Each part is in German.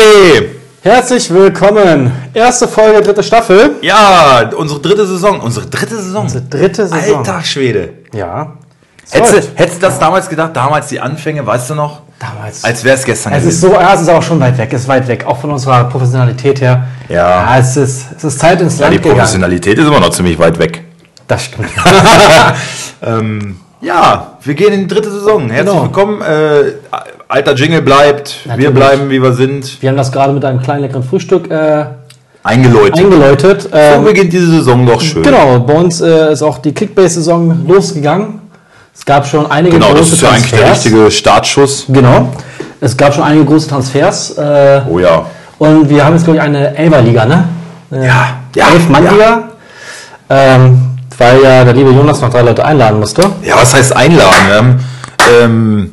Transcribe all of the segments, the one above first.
everybody! Herzlich willkommen. Erste Folge, dritte Staffel. Ja, unsere dritte Saison. Unsere dritte Saison. Unsere dritte Saison. Alter Schwede. Ja. Hättest du, hättest du das damals gedacht? Damals die Anfänge, weißt du noch? Damals. Als wäre es gestern es ist so, ja, es ist auch schon weit weg. Es ist weit weg, auch von unserer Professionalität her. Ja. es ist, es ist Zeit ins Ja, Land die gegangen. Professionalität ist immer noch ziemlich weit weg. Das stimmt. Ähm, ja, wir gehen in die dritte Saison. Herzlich Genau. willkommen. Äh, alter Jingle bleibt. Wir Natürlich. bleiben, wie wir sind. Wir haben das gerade mit einem kleinen leckeren Frühstück äh, Eingeläutet. eingeläutet. So Ähm, beginnt diese Saison doch schön. genau, bei uns äh, ist auch die Kickbase-Saison losgegangen. Es gab schon einige Genau, das große ist ja eigentlich der Transfers. richtige Startschuss. Genau. Es gab schon einige große Transfers. Äh, Oh ja. Und wir haben jetzt, glaube ich, eine Elferliga, ne? Äh, Ja, ja, Elf-Mann-Liga. Ähm, weil ja der liebe Jonas noch drei Leute einladen musste. Ja, was heißt einladen? Wir ähm,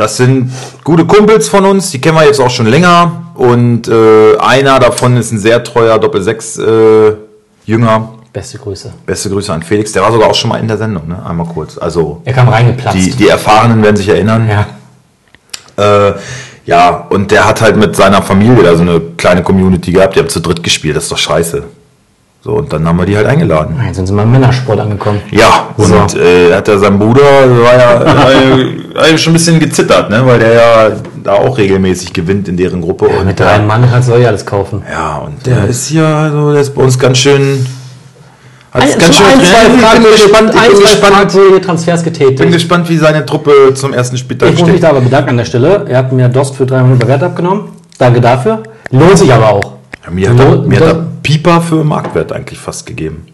das sind gute Kumpels von uns, die kennen wir jetzt auch schon länger. Und äh, einer davon ist ein sehr treuer Doppel-6-Jünger. Beste Grüße. Beste Grüße an Felix. Der war sogar auch schon mal in der Sendung, ne? Einmal kurz. Also Er kam reingeplatzt. die, die Erfahrenen werden sich erinnern. ja. Äh, ja, und der hat halt mit seiner Familie da so eine kleine Community gehabt. Die haben zu dritt gespielt. Das ist doch scheiße. So, und dann haben wir die halt eingeladen. Jetzt sind sie mal im Männersport angekommen. Ja, und So. äh, hat ja sein Bruder, war ja, war ja, ja schon ein bisschen gezittert, ne? weil der ja da auch regelmäßig gewinnt in deren Gruppe. und Mit drei Mann kannst du ja alles kaufen. Ja, und der ist hier, also der ist bei uns ganz schön. Hat es Ein, ganz schon schön ein, zwei ich bin Fragen, gespannt, ich ein, bin zwei gespannt, fragwürdige Transfers bin getätigt. gespannt, wie seine Truppe zum ersten Spieltag Ich muss mich steht. da aber bedanken an der Stelle. Er hat mir Dost für drei Minuten Wert abgenommen. Danke dafür. Lohnt sich aber auch. Ja, mir hat, er, mir hat er Pieper für Marktwert eigentlich fast gegeben.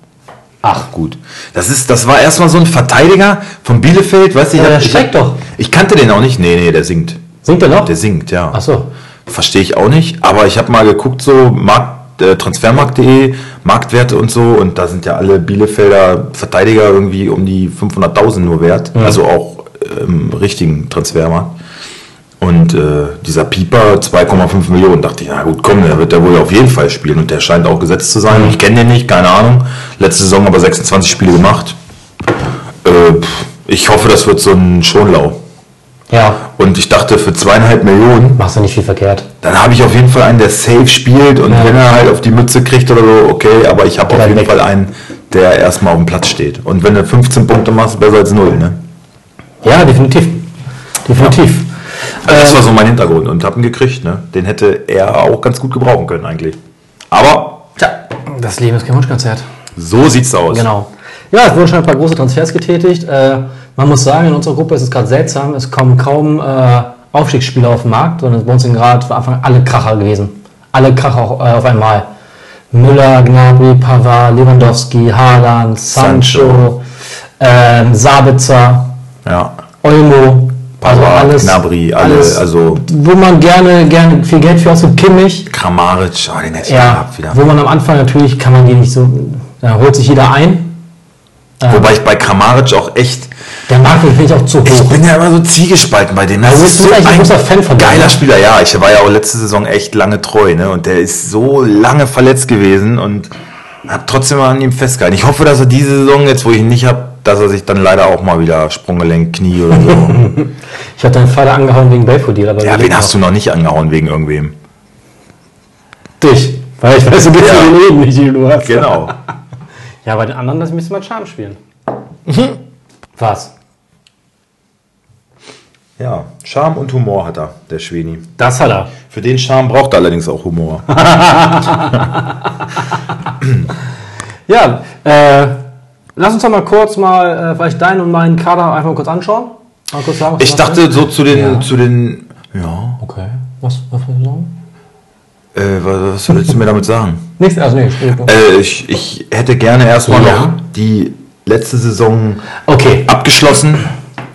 Ach, Gut. Das ist, das war erstmal so ein Verteidiger von Bielefeld, weißt du? ich Ja, der ich, steckt doch. Ich kannte den auch nicht. Nee, nee, der singt. singt er noch? Der singt, ja. Ach so. Verstehe ich auch nicht, aber ich habe mal geguckt, so Markt, äh, transfermarkt.de, Marktwerte und so, und da sind ja alle Bielefelder Verteidiger irgendwie um die 500.000 nur wert, also auch im richtigen Transfermarkt. Und äh, dieser Pieper 2,5 Millionen, dachte ich, na gut, komm, der wird ja wohl auf jeden Fall spielen und der scheint auch gesetzt zu sein. Ich kenne den nicht, keine Ahnung. Letzte Saison aber 26 Spiele gemacht. Äh, ich hoffe, das wird so ein Schonlau. Ja, Und ich dachte, für zweieinhalb Millionen machst du nicht viel verkehrt. dann habe ich auf jeden Fall einen, der safe spielt und Ja. wenn er halt auf die Mütze kriegt oder so, okay, aber ich habe auf Oder jeden weg. Fall einen, der erstmal auf dem Platz steht. Und wenn du 15 Punkte machst, besser als null, ne? Ja, definitiv. Definitiv. Also das Ähm, war so mein Hintergrund und habe ihn gekriegt, ne? Den hätte er auch ganz gut gebrauchen können eigentlich. Aber, tja, Das Leben ist kein Wunschkonzert. so sieht's aus. Genau. Ja, es wurden schon ein paar große Transfers getätigt. Äh, man muss sagen, in unserer Gruppe ist es gerade seltsam. Es kommen kaum äh, Aufstiegsspieler auf den Markt, sondern bei uns sind gerade von Anfang an alle Kracher gewesen. Alle Kracher äh, auf einmal. Müller, Gnabry, Pavard, Lewandowski, Haaland, Sancho, Sancho. ähm, Sabitzer, Ja. Olmo. Also alles, Gnabry, alle, alles, also wo man gerne, gerne viel Geld für ausgibt. Kimmich, Kramaric, oh, den hätte ich ja, gehabt wieder. wo man am Anfang natürlich kann man die nicht so, da holt sich jeder ein. Wobei ich bei Kramaric auch echt, Der Markt finde ich auch zu hoch. Ich bin ja immer so ziegespalten bei. Ja, Das du ist bist so eigentlich ein ein großer Fan von geiler ne? Spieler. Ja, ich war ja auch letzte Saison echt lange treu, ne? Und der ist so lange verletzt gewesen und hab trotzdem mal an ihm festgehalten. Ich hoffe, dass er diese Saison jetzt, wo ich ihn nicht hab, dass er sich dann leider auch mal wieder Sprunggelenk, Knie oder so. Ich habe deinen Vater angehauen wegen Belfodil, aber ja, wen hast du noch nicht angehauen wegen irgendwem? Dich. Weil ich weiß, du bist Ja. den Leben nicht, du hast. Genau. Ja, bei den anderen, das müsste man Charme spielen. Mhm. Was? Ja, Charme und Humor hat er, der Schweni. Das hat er. Für den Charme braucht er allerdings auch Humor. Ja, äh, lass uns doch mal kurz mal äh, vielleicht deinen und meinen Kader einfach mal kurz anschauen. Mal kurz sagen, Ich dachte hast. so zu den, Ja. zu den, ja, Okay. Was, was willst du sagen? äh, was, was willst du mir damit sagen? Nichts, also noch. Äh, ich, ich hätte gerne erstmal Ja. noch die letzte Saison Okay. abgeschlossen.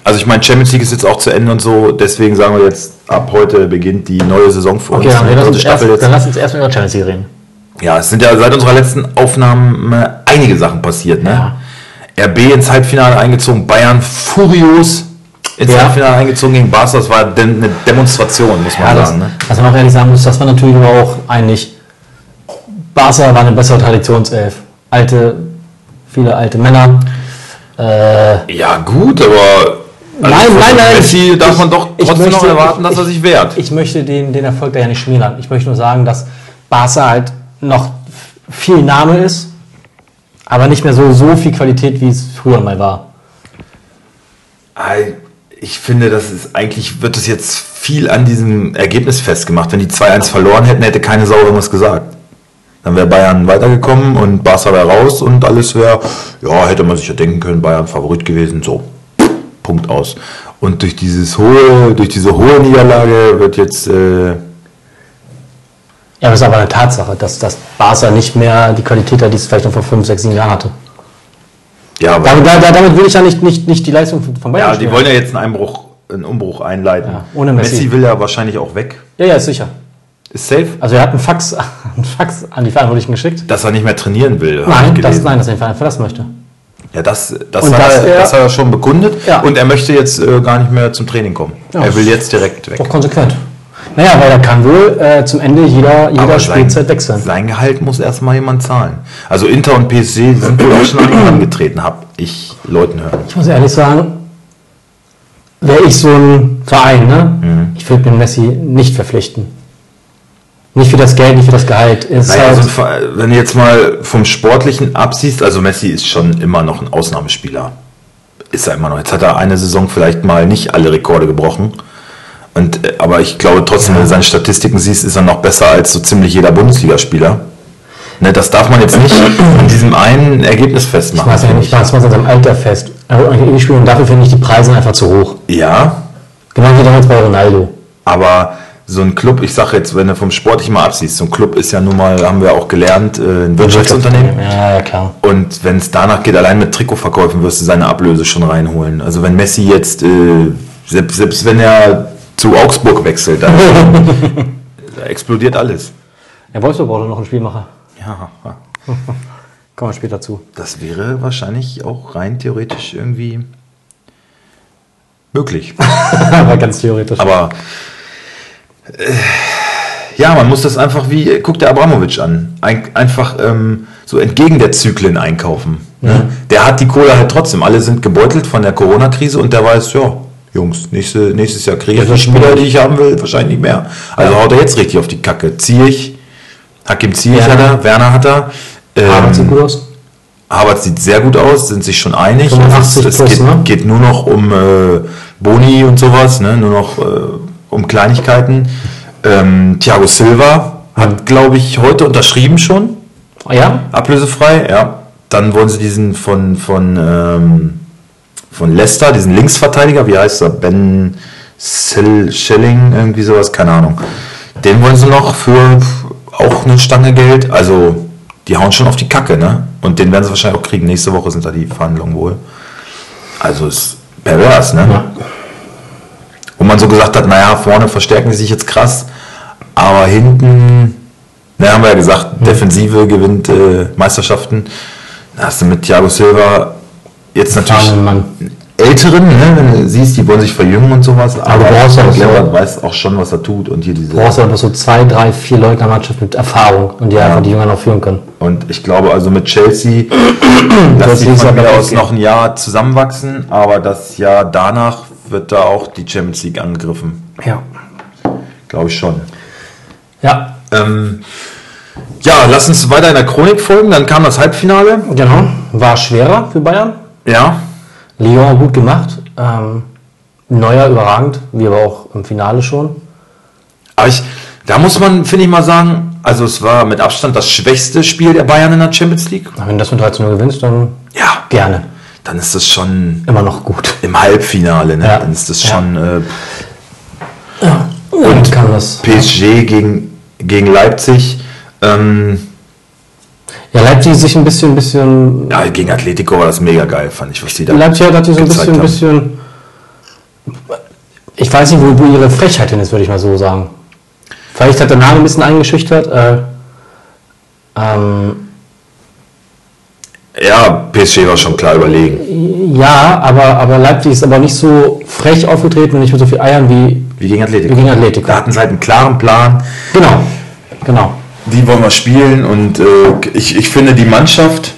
Also ich meine, Champions League ist jetzt auch zu Ende und so, deswegen sagen wir jetzt, ab heute beginnt die neue Saison für Okay, uns. dann, Die lass uns erst, dann lass uns erstmal über Champions League reden. Ja, es sind ja seit unserer letzten Aufnahme einige Sachen passiert. Ne? RB ins Halbfinale eingezogen, Bayern furios ins Ja. Halbfinale eingezogen gegen Barca. Das war eine Demonstration, muss man Ja, das, sagen. Ne? was man auch ehrlich sagen muss, das war natürlich aber auch eigentlich. Barca war eine bessere Traditionself. Alte, viele alte Männer. Äh, Ja, gut, aber nein, nein, nein. Messi ich- darf man ich- doch ich trotzdem noch möchte- erwarten, dass er sich wehrt. Ich möchte den, den Erfolg da ja nicht schmälern. Ich möchte nur sagen, dass Barca halt noch viel Name ist, aber nicht mehr so, so viel Qualität, wie es früher mal war. Ich finde, das ist eigentlich wird es jetzt viel an diesem Ergebnis festgemacht. Wenn die 2-1 verloren hätten, hätte keine Sau irgendwas gesagt. Dann wäre Bayern weitergekommen und Barca wäre raus und alles wäre, ja, hätte man sich ja denken können, Bayern Favorit gewesen, so. Punkt aus. Und durch dieses hohe, durch diese hohe Niederlage wird jetzt äh, Ja, aber es ist aber eine Tatsache, dass das Barca nicht mehr die Qualität hat, die es vielleicht noch vor 5, 6, 7 Jahren hatte. ja, aber, Damit, da, da- damit will ich ja nicht, nicht, nicht die Leistung von- Bayern ja, die spielen. wollen ja jetzt einen Einbruch, einen Umbruch einleiten. Ja, ohne Messi. will ja wahrscheinlich auch weg. ja, ja, ist sicher. Ist safe, Also er hat einen Fax, einen Fax an die Verantwortlichen geschickt. dass er nicht mehr trainieren will. Nein, das, nein, dass er den Verein verlassen möchte. Ja, das, das, hat, dass er, er- das hat er schon bekundet. Ja. Und er möchte jetzt äh, gar nicht mehr zum Training kommen. Ja. er will jetzt direkt weg. Doch konsequent. Naja, weil er kann wohl äh, zum Ende jeder, jeder Aber Spielzeit wechseln. sein Gehalt muss erstmal jemand zahlen. Also Inter und PSG sind wohl auch schon an ihn herangetreten, habe ich Leuten hören. Ich muss ehrlich sagen, wäre ich so ein Verein, ne? Mhm. ich würde den Messi nicht verpflichten. Nicht für das Geld, nicht für das Gehalt. Naja, halt, so ein Ver- wenn du jetzt mal vom Sportlichen absiehst, also Messi ist schon immer noch ein Ausnahmespieler. Ist er immer noch. Jetzt hat er eine Saison vielleicht mal nicht alle Rekorde gebrochen. Und, äh, aber ich glaube trotzdem, wenn du seine Statistiken siehst, ist er noch besser als so ziemlich jeder Bundesligaspieler. Ne, das darf man jetzt nicht an diesem einen Ergebnis ich festmachen. weiß ja finde nicht, was man an seinem Alter fest. Er wird eigentlich ewig spielen und dafür finde ich die Preise einfach zu hoch. ich. Ja, Genau wie damals bei Ronaldo. aber so ein Club, ich sage jetzt, wenn du vom Sportlichen mal absiehst, so ein Club ist ja nun mal, haben wir auch gelernt, äh, ein Wirtschaftsunternehmen. Ja, ja, klar. Und wenn es danach geht, allein mit Trikotverkäufen wirst du seine Ablöse schon reinholen. Also wenn Messi jetzt, äh, selbst, selbst wenn er zu Augsburg wechselt, dann da explodiert alles. Ja, Wolfsburg braucht noch einen Spielmacher. Ja, Kommen wir später zu. das wäre wahrscheinlich auch rein theoretisch irgendwie möglich. Aber ganz theoretisch. Aber äh, ja, man muss das einfach wie, äh, guck der Abramowitsch an, Ein, einfach ähm, so entgegen der Zyklen einkaufen. Ne? Der hat die Kohle halt trotzdem. Alle sind gebeutelt von der Corona-Krise und der weiß, ja, Jungs, nächste, nächstes Jahr kriege ich die Spieler, die ich haben will, wahrscheinlich nicht mehr. Also haut er jetzt richtig auf die Kacke. Ziyech, Hakim Ziyech Ja. hat er, Werner hat er. Ähm, sieht gut aus. Harvard sieht sehr gut aus, sind sich schon einig. 85 es geht, ne? geht nur noch um äh, Boni und sowas, ne? nur noch äh, um Kleinigkeiten. Ähm, Thiago Silva hat, glaube ich, heute unterschrieben schon, Oh, ja? ablösefrei. Ja. Dann wollen sie diesen von, von, ähm, von Leicester, diesen Linksverteidiger, wie heißt er? Ben Schelling, irgendwie sowas, keine Ahnung. Den wollen sie noch für auch eine Stange Geld. Also, die hauen schon auf die Kacke, ne? Und den werden sie wahrscheinlich auch kriegen. Nächste Woche sind da die Verhandlungen wohl. Also, ist pervers, ne? Ja. Wo man so gesagt hat, naja, vorne verstärken die sich jetzt krass, aber hinten, na, haben wir ja gesagt, Defensive gewinnt äh, Meisterschaften. Da hast du mit Thiago Silva jetzt natürlich. Älteren, ne, wenn du siehst, die wollen sich verjüngen und sowas, aber du brauchst auch so- weiß auch schon, was er tut und hier diese. Du brauchst aber so zwei, drei, vier Leute in der Mannschaft mit Erfahrung und die einfach die Jünger noch führen können. Und ich glaube also mit Chelsea, dass Das sie von aber mir aus noch ein Jahr zusammenwachsen, aber das Jahr danach wird da auch die Champions League angegriffen. Ja. Glaube ich schon. Ja, Ähm, ja, lass uns weiter in der Chronik folgen. Dann kam das Halbfinale. genau. War schwerer für Bayern. Ja. Lyon gut gemacht. Ähm, Neuer überragend, wie aber auch im Finale schon. Aber ich, da muss man, finde ich mal sagen, also es war mit Abstand das schwächste Spiel der Bayern in der Champions League. Wenn du das mit 13 0 gewinnst, dann Ja. gerne. Dann ist das schon Immer noch gut. im Halbfinale, ne? Ja. Dann ist das Ja. schon äh, Und kann das. PSG gegen, gegen Leipzig. Ähm, Ja, Leipzig sich ein bisschen, bisschen. ja, gegen Atletico war das mega geil, fand ich, was die da. Leipzig hat sich so ein bisschen, haben. bisschen. Ich weiß nicht, wo, wo ihre Frechheit hin ist, würde ich mal so sagen. Vielleicht hat der Name ein bisschen eingeschüchtert. Äh, ähm, Ja, PSG war schon klar überlegen. ja, aber, aber Leipzig ist aber nicht so frech aufgetreten und nicht mit so viel Eiern wie, Wie gegen Atletico. wie gegen Atletico. Da hatten sie halt einen klaren Plan. Genau, genau. Die wollen wir spielen und äh, ich, ich finde die Mannschaft,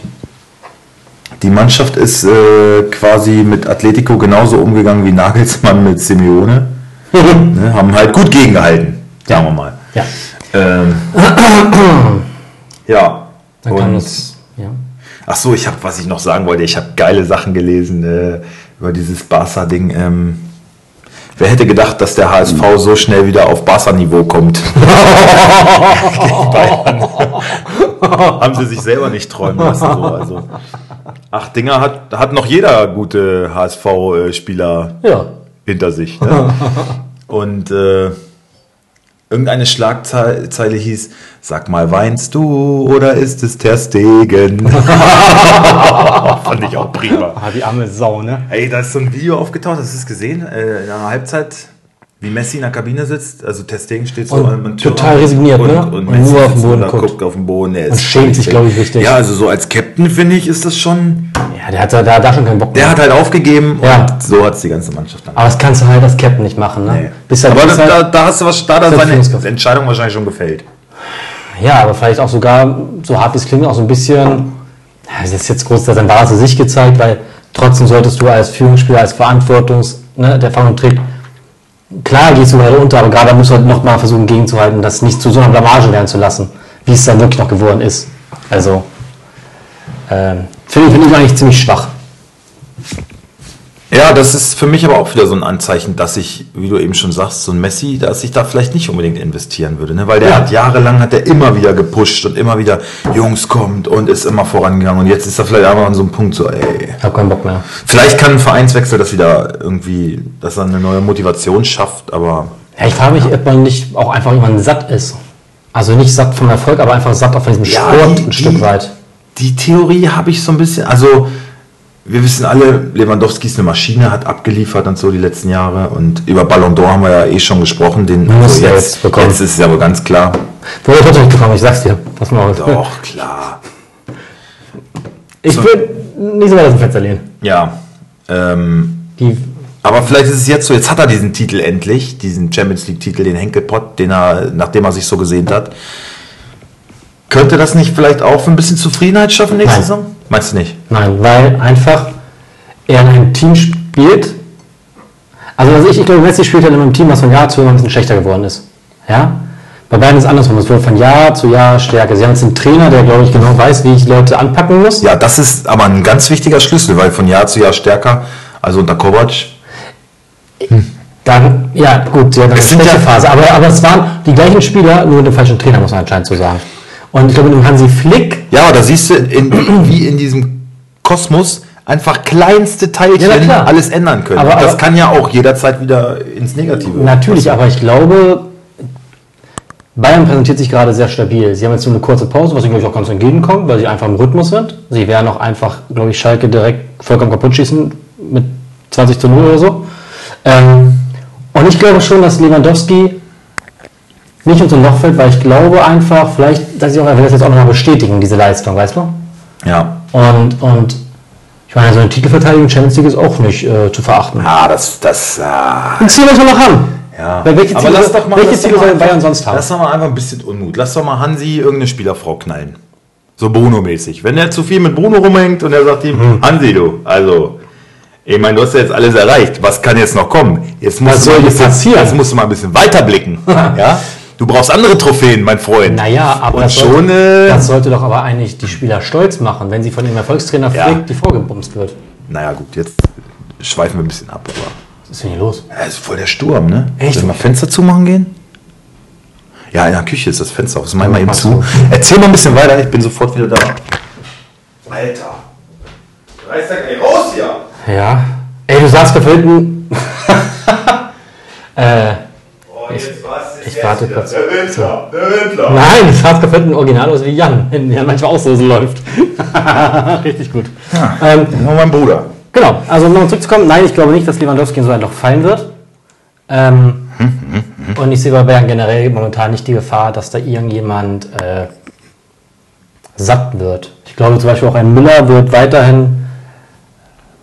Die Mannschaft ist äh, quasi mit Atletico genauso umgegangen wie Nagelsmann mit Simeone. ne, haben halt gut gegengehalten, sagen wir mal. Ja. Ähm, ja. Dann kann Und- das. Ja. Ach so, ich habe, was ich noch sagen wollte, ich habe geile Sachen gelesen äh, über dieses Barca-Ding. Ähm, wer hätte gedacht, dass der HSV so schnell wieder auf Barca-Niveau kommt? Haben sie sich selber nicht träumen lassen. So. Also, acht Dinger hat, hat noch jeder gute HSV-Spieler Ja. hinter sich. Ne? Und äh, irgendeine Schlagzeile hieß, sag mal, weinst du oder ist es Ter Stegen? Fand ich auch prima. Ah, die arme Sau, ne? Ey, da ist so ein Video aufgetaucht, hast du es gesehen? Äh, in einer Halbzeit, wie Messi in der Kabine sitzt. Also Ter Stegen steht so Und total resigniert, und, ne? Und, Und Messi nur auf den Boden guckt. guckt auf den Boden. Er Und schämt sich, glaube ich, richtig. Ja, also so als Captain, finde ich, ist das schon... Ja, der hat da, da, da schon keinen Bock Der hat halt aufgegeben Ja. und so hat es die ganze Mannschaft dann. Aber das kannst du halt als Captain nicht machen, ne? Nee. Aber da, da, da hast du was, da hat er seine. Entscheidung wahrscheinlich schon gefällt. Ja, aber vielleicht auch sogar, so hart wie es klingt, auch so ein bisschen, das ist jetzt groß, sein Wahres zu sich gezeigt, weil trotzdem solltest du als Führungsspieler, als Verantwortungs, ne, der Erfahrung trägt, klar gehst du gerade unter, aber gerade musst du halt noch mal versuchen gegenzuhalten, das nicht zu so einer Blamage werden zu lassen, wie es dann wirklich noch geworden ist. Also, ähm, finde ich, finde ich eigentlich ziemlich schwach. Ja, das ist für mich aber auch wieder so ein Anzeichen, dass ich, wie du eben schon sagst, so ein Messi, dass ich da vielleicht nicht unbedingt investieren würde, ne? weil der Ja. hat jahrelang hat er immer wieder gepusht und immer wieder Jungs kommt und ist immer vorangegangen und jetzt ist er vielleicht einfach an so einem Punkt so, ey, Ich habe keinen Bock mehr. vielleicht kann ein Vereinswechsel das wieder irgendwie, dass er eine neue Motivation schafft, aber Ja, ich frage mich, ob man nicht auch einfach jemand satt ist. Also nicht satt vom Erfolg, aber einfach satt auch von diesem Ja, Sport die- ein die- Stück weit. Die Theorie habe ich so ein bisschen, also wir wissen alle, Lewandowski ist eine Maschine, hat abgeliefert und so die letzten Jahre und über Ballon d'Or haben wir ja eh schon gesprochen, den Muss also er jetzt, jetzt bekommen. jetzt ist es aber ganz klar. Wurde trotzdem nicht bekommen, ich sag's dir. Pass mal auf. Doch, klar. Ich will nicht so weit aus dem Fenster lehnen. Ja. Ähm, Die, aber vielleicht ist es jetzt so, jetzt hat er diesen Titel endlich, diesen Champions League-Titel, den Henkelpott, den er, nachdem er sich so gesehnt hat. Könnte das nicht vielleicht auch für ein bisschen Zufriedenheit schaffen nächste Nein. Saison? Meinst du nicht? nein, weil einfach er in einem Team spielt. Also, also ich, ich glaube, Messi spielt halt in einem Team, was von Jahr zu Jahr ein bisschen schlechter geworden ist. Ja? Bei beiden ist es andersrum. Es wird von Jahr zu Jahr stärker. Sie haben jetzt einen Trainer, der, glaube ich, genau weiß, wie ich Leute anpacken muss. Ja, das ist aber ein ganz wichtiger Schlüssel, weil von Jahr zu Jahr stärker, also unter Kovac, Dann, ja, gut, sie hat eine schlechte ja- Phase. Aber, aber es waren die gleichen Spieler, nur mit dem falschen Trainer, muss man anscheinend so sagen. Und ich glaube, mit dem Hansi Flick Ja, da siehst du, in, wie in diesem Kosmos einfach kleinste Teilchen Ja, alles ändern können. Aber- das aber- kann ja auch jederzeit wieder ins Negative. Natürlich, aber ich glaube, Bayern präsentiert sich gerade sehr stabil. Sie haben jetzt so eine kurze Pause, was ihnen, glaube ich, auch ganz entgegenkommt, weil sie einfach im Rhythmus sind. Sie werden auch einfach, glaube ich, Schalke direkt vollkommen kaputt schießen mit 20 zu 0 oder so. Ähm, und ich glaube schon, dass Lewandowski nicht unter Loch fällt, weil ich glaube einfach, vielleicht, dass ich auch, er will das jetzt auch nochmal bestätigen, diese Leistung, weißt du? Ja. Und, und ich meine, so eine Titelverteidigung Champions League ist auch nicht äh, zu verachten. Ah, das, das. Ein Ziel muss man noch haben. Ja. Weil welche Aber Ziele, lass doch mal, welche Ziele einfach- Bayern sonst haben? Lass doch mal einfach ein bisschen Unmut. Lass doch mal Hansi irgendeine Spielerfrau knallen. So Bruno-mäßig. Wenn er zu viel mit Bruno rumhängt und er sagt ihm, Mhm. Hansi, du, also, ich meine, du hast ja jetzt alles erreicht. Was kann jetzt noch kommen? Jetzt musst, Was soll jetzt bisschen, passieren? jetzt musst du mal ein bisschen weiterblicken. ja? Du brauchst andere Trophäen, mein Freund. Naja, aber das, schon, sollte, äh, das sollte doch aber eigentlich die Spieler stolz machen, wenn sie von dem Erfolgstrainer Ja. Flick die vorgebumst wird. Naja, gut, jetzt schweifen wir ein bisschen ab. Aber Was ist denn hier los? ja, ist voll der Sturm, ne? Echt? Sollen wir mal Fenster zumachen gehen? Ja, in der Küche ist das Fenster auf. Das machen wir eben zu. so. Erzähl mal ein bisschen weiter, ich bin sofort wieder da. Alter. Reiß da gleich raus hier. Ja. Ey, du saßt gerade hinten. äh, kurz. Der Windler, der Windler. nein, du sahst gerade hinten original aus wie Jan, wenn der manchmal auch so läuft. Richtig gut. Ja, Ähm, das noch mein Bruder. Genau, also um nochmal zurückzukommen, nein, ich glaube nicht, dass Lewandowski in so ein Loch fallen wird. Ähm, und ich sehe bei Bayern generell momentan nicht die Gefahr, dass da irgendjemand äh, satt wird. Ich glaube zum Beispiel auch ein Müller wird weiterhin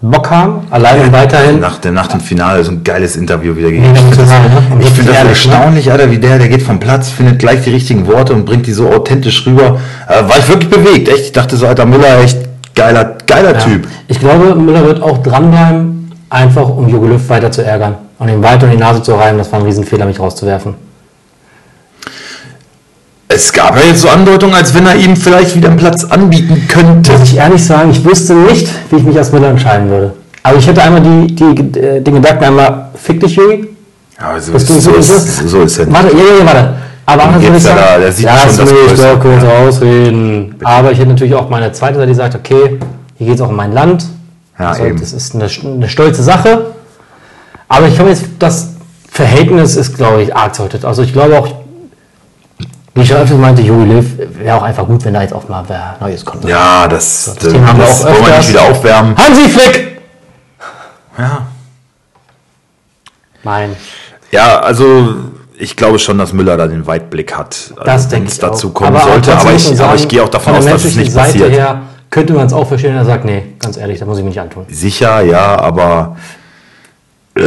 Bock haben, alleine weiterhin. Nach, der, nach dem Finale so ein geiles Interview wieder emotional, ne? Ich finde das ne? erstaunlich, Alter, wie der, der geht vom Platz, findet gleich die richtigen Worte und bringt die so authentisch rüber. Äh, war ich wirklich bewegt, echt. Ich dachte so, Alter Müller, echt geiler, geiler Typ. Ich glaube, Müller wird auch dranbleiben, einfach um Jogi Löw weiter zu ärgern und ihm weiter in die Nase zu reiben. Das war ein Riesenfehler, mich rauszuwerfen. Es gab ja jetzt so Andeutungen, als wenn er ihm vielleicht wieder einen Platz anbieten könnte. Muss ich ehrlich sagen, ich wüsste nicht, wie ich mich als Müller entscheiden würde. Aber ich hätte einmal die, die, äh, den Gedanken einmal, fick dich, Jogi. Ja, so, Das ist, so, ist, ist es. so ist er. Warte, ja, ja, ja, warte. Aber geht's würde ich ja sagen, da, der sieht ja, schon das will ich doch kurz ausreden. Aber ich hätte natürlich auch meine zweite Seite, die sagt, okay, hier geht es auch um mein Land. Ja, also, eben. das ist eine, eine stolze Sache. Aber ich glaube jetzt, das Verhältnis ist, glaube ich, arg zerrüttet. Also ich glaube auch, wie ich schon öfters meinte, Jogi wäre auch einfach gut, wenn da jetzt auch mal wer Neues kommt. Ja, das, das, das, Thema haben wir auch wollen wir nicht wieder aufwärmen. Hansi Flick! Ja. Nein. ja, also ich glaube schon, dass Müller da den Weitblick hat, also, wenn es dazu auch. kommen auch sollte. Aber ich, sagen, aber ich gehe auch davon von aus, dass es nicht Seite passiert. her könnte man es auch verstehen, er sagt, nee, ganz ehrlich, da muss ich mich nicht antun. Sicher, ja, aber äh,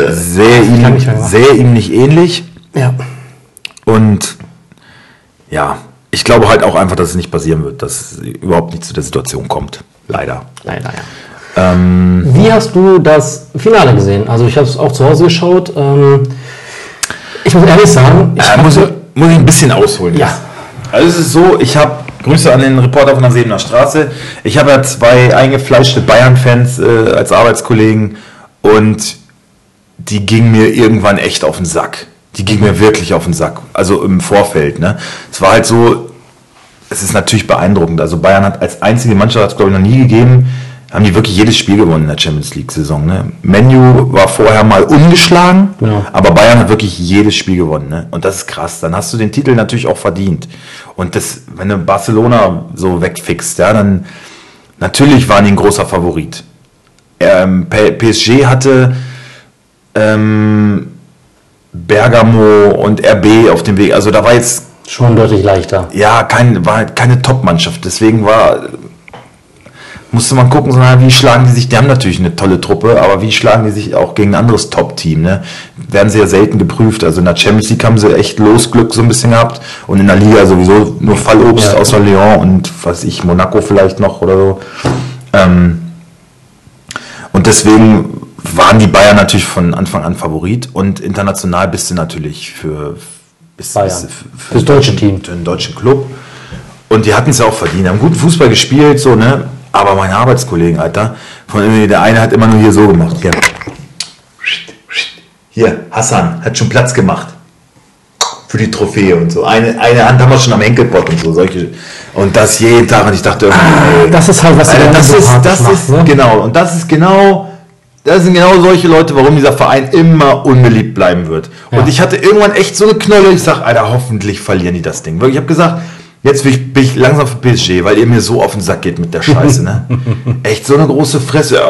kann ihm, sähe ihm nicht ähnlich. Ja. Und ja, ich glaube halt auch einfach, dass es nicht passieren wird, dass es überhaupt nicht zu der Situation kommt. Leider. Nein, naja. Wie hast du das Finale gesehen? Also ich habe es auch zu Hause geschaut. Ähm, ich muss ehrlich sagen, ich Äh, muss, muss ich ein bisschen ausholen. Ja. jetzt. Also es ist so, ich habe Grüße an den Reporter von der Sebener Straße. Ich habe ja zwei eingefleischte Bayern-Fans äh, als Arbeitskollegen und die gingen mir irgendwann echt auf den Sack. Die gingen mir wirklich auf den Sack. Also im Vorfeld. Ne? Es war halt so, es ist natürlich beeindruckend. Also Bayern hat als einzige Mannschaft, hat es glaube ich noch nie gegeben, haben die wirklich jedes Spiel gewonnen in der Champions League-Saison. Ne? Menu war vorher mal ungeschlagen, Genau. aber Bayern hat wirklich jedes Spiel gewonnen. Ne? Und das ist krass. Dann hast du den Titel natürlich auch verdient. Und das, wenn du Barcelona so wegfixt, ja, dann natürlich waren die ein großer Favorit. Ähm, PSG hatte ähm, Bergamo und RB auf dem Weg. Also da war jetzt schon deutlich leichter. ja, kein, war halt keine Top-Mannschaft. Deswegen war, musste man gucken, so, na, wie schlagen die sich, die haben natürlich eine tolle Truppe, aber wie schlagen die sich auch gegen ein anderes Top-Team, ne? Werden sie ja selten geprüft. Also in der Champions League haben sie echt Losglück so ein bisschen gehabt und in der Liga sowieso nur Fallobst Ja. außer Lyon und was ich, Monaco vielleicht noch oder so. Ähm, und deswegen waren die Bayern natürlich von Anfang an Favorit und international bist du natürlich für, bist, Bayern. bist für, für Fürs deutsche Team. Für den deutschen Club. Und die hatten es ja auch verdient, haben guten Fußball gespielt, so, ne? Aber meine Arbeitskollegen, Alter, von irgendwie, der eine hat immer nur hier so gemacht. Hier, hier Hassan hat schon Platz gemacht. Für die Trophäe und so. Eine, eine Hand haben wir schon am Henkelpott und so. Solche. Und das jeden Tag. Und ich dachte irgendwie, ey, Das ist halt, was Alter, das ist, das macht, ist ne? genau, und das ist genau, das sind genau solche Leute, warum dieser Verein immer unbeliebt bleiben wird. Und Ja. ich hatte irgendwann echt so eine Knolle, ich sag, Alter, hoffentlich verlieren die das Ding. Wirklich, ich habe gesagt, jetzt bin ich, bin ich langsam für PSG, weil ihr mir so auf den Sack geht mit der Scheiße, ne? echt so eine große Fresse.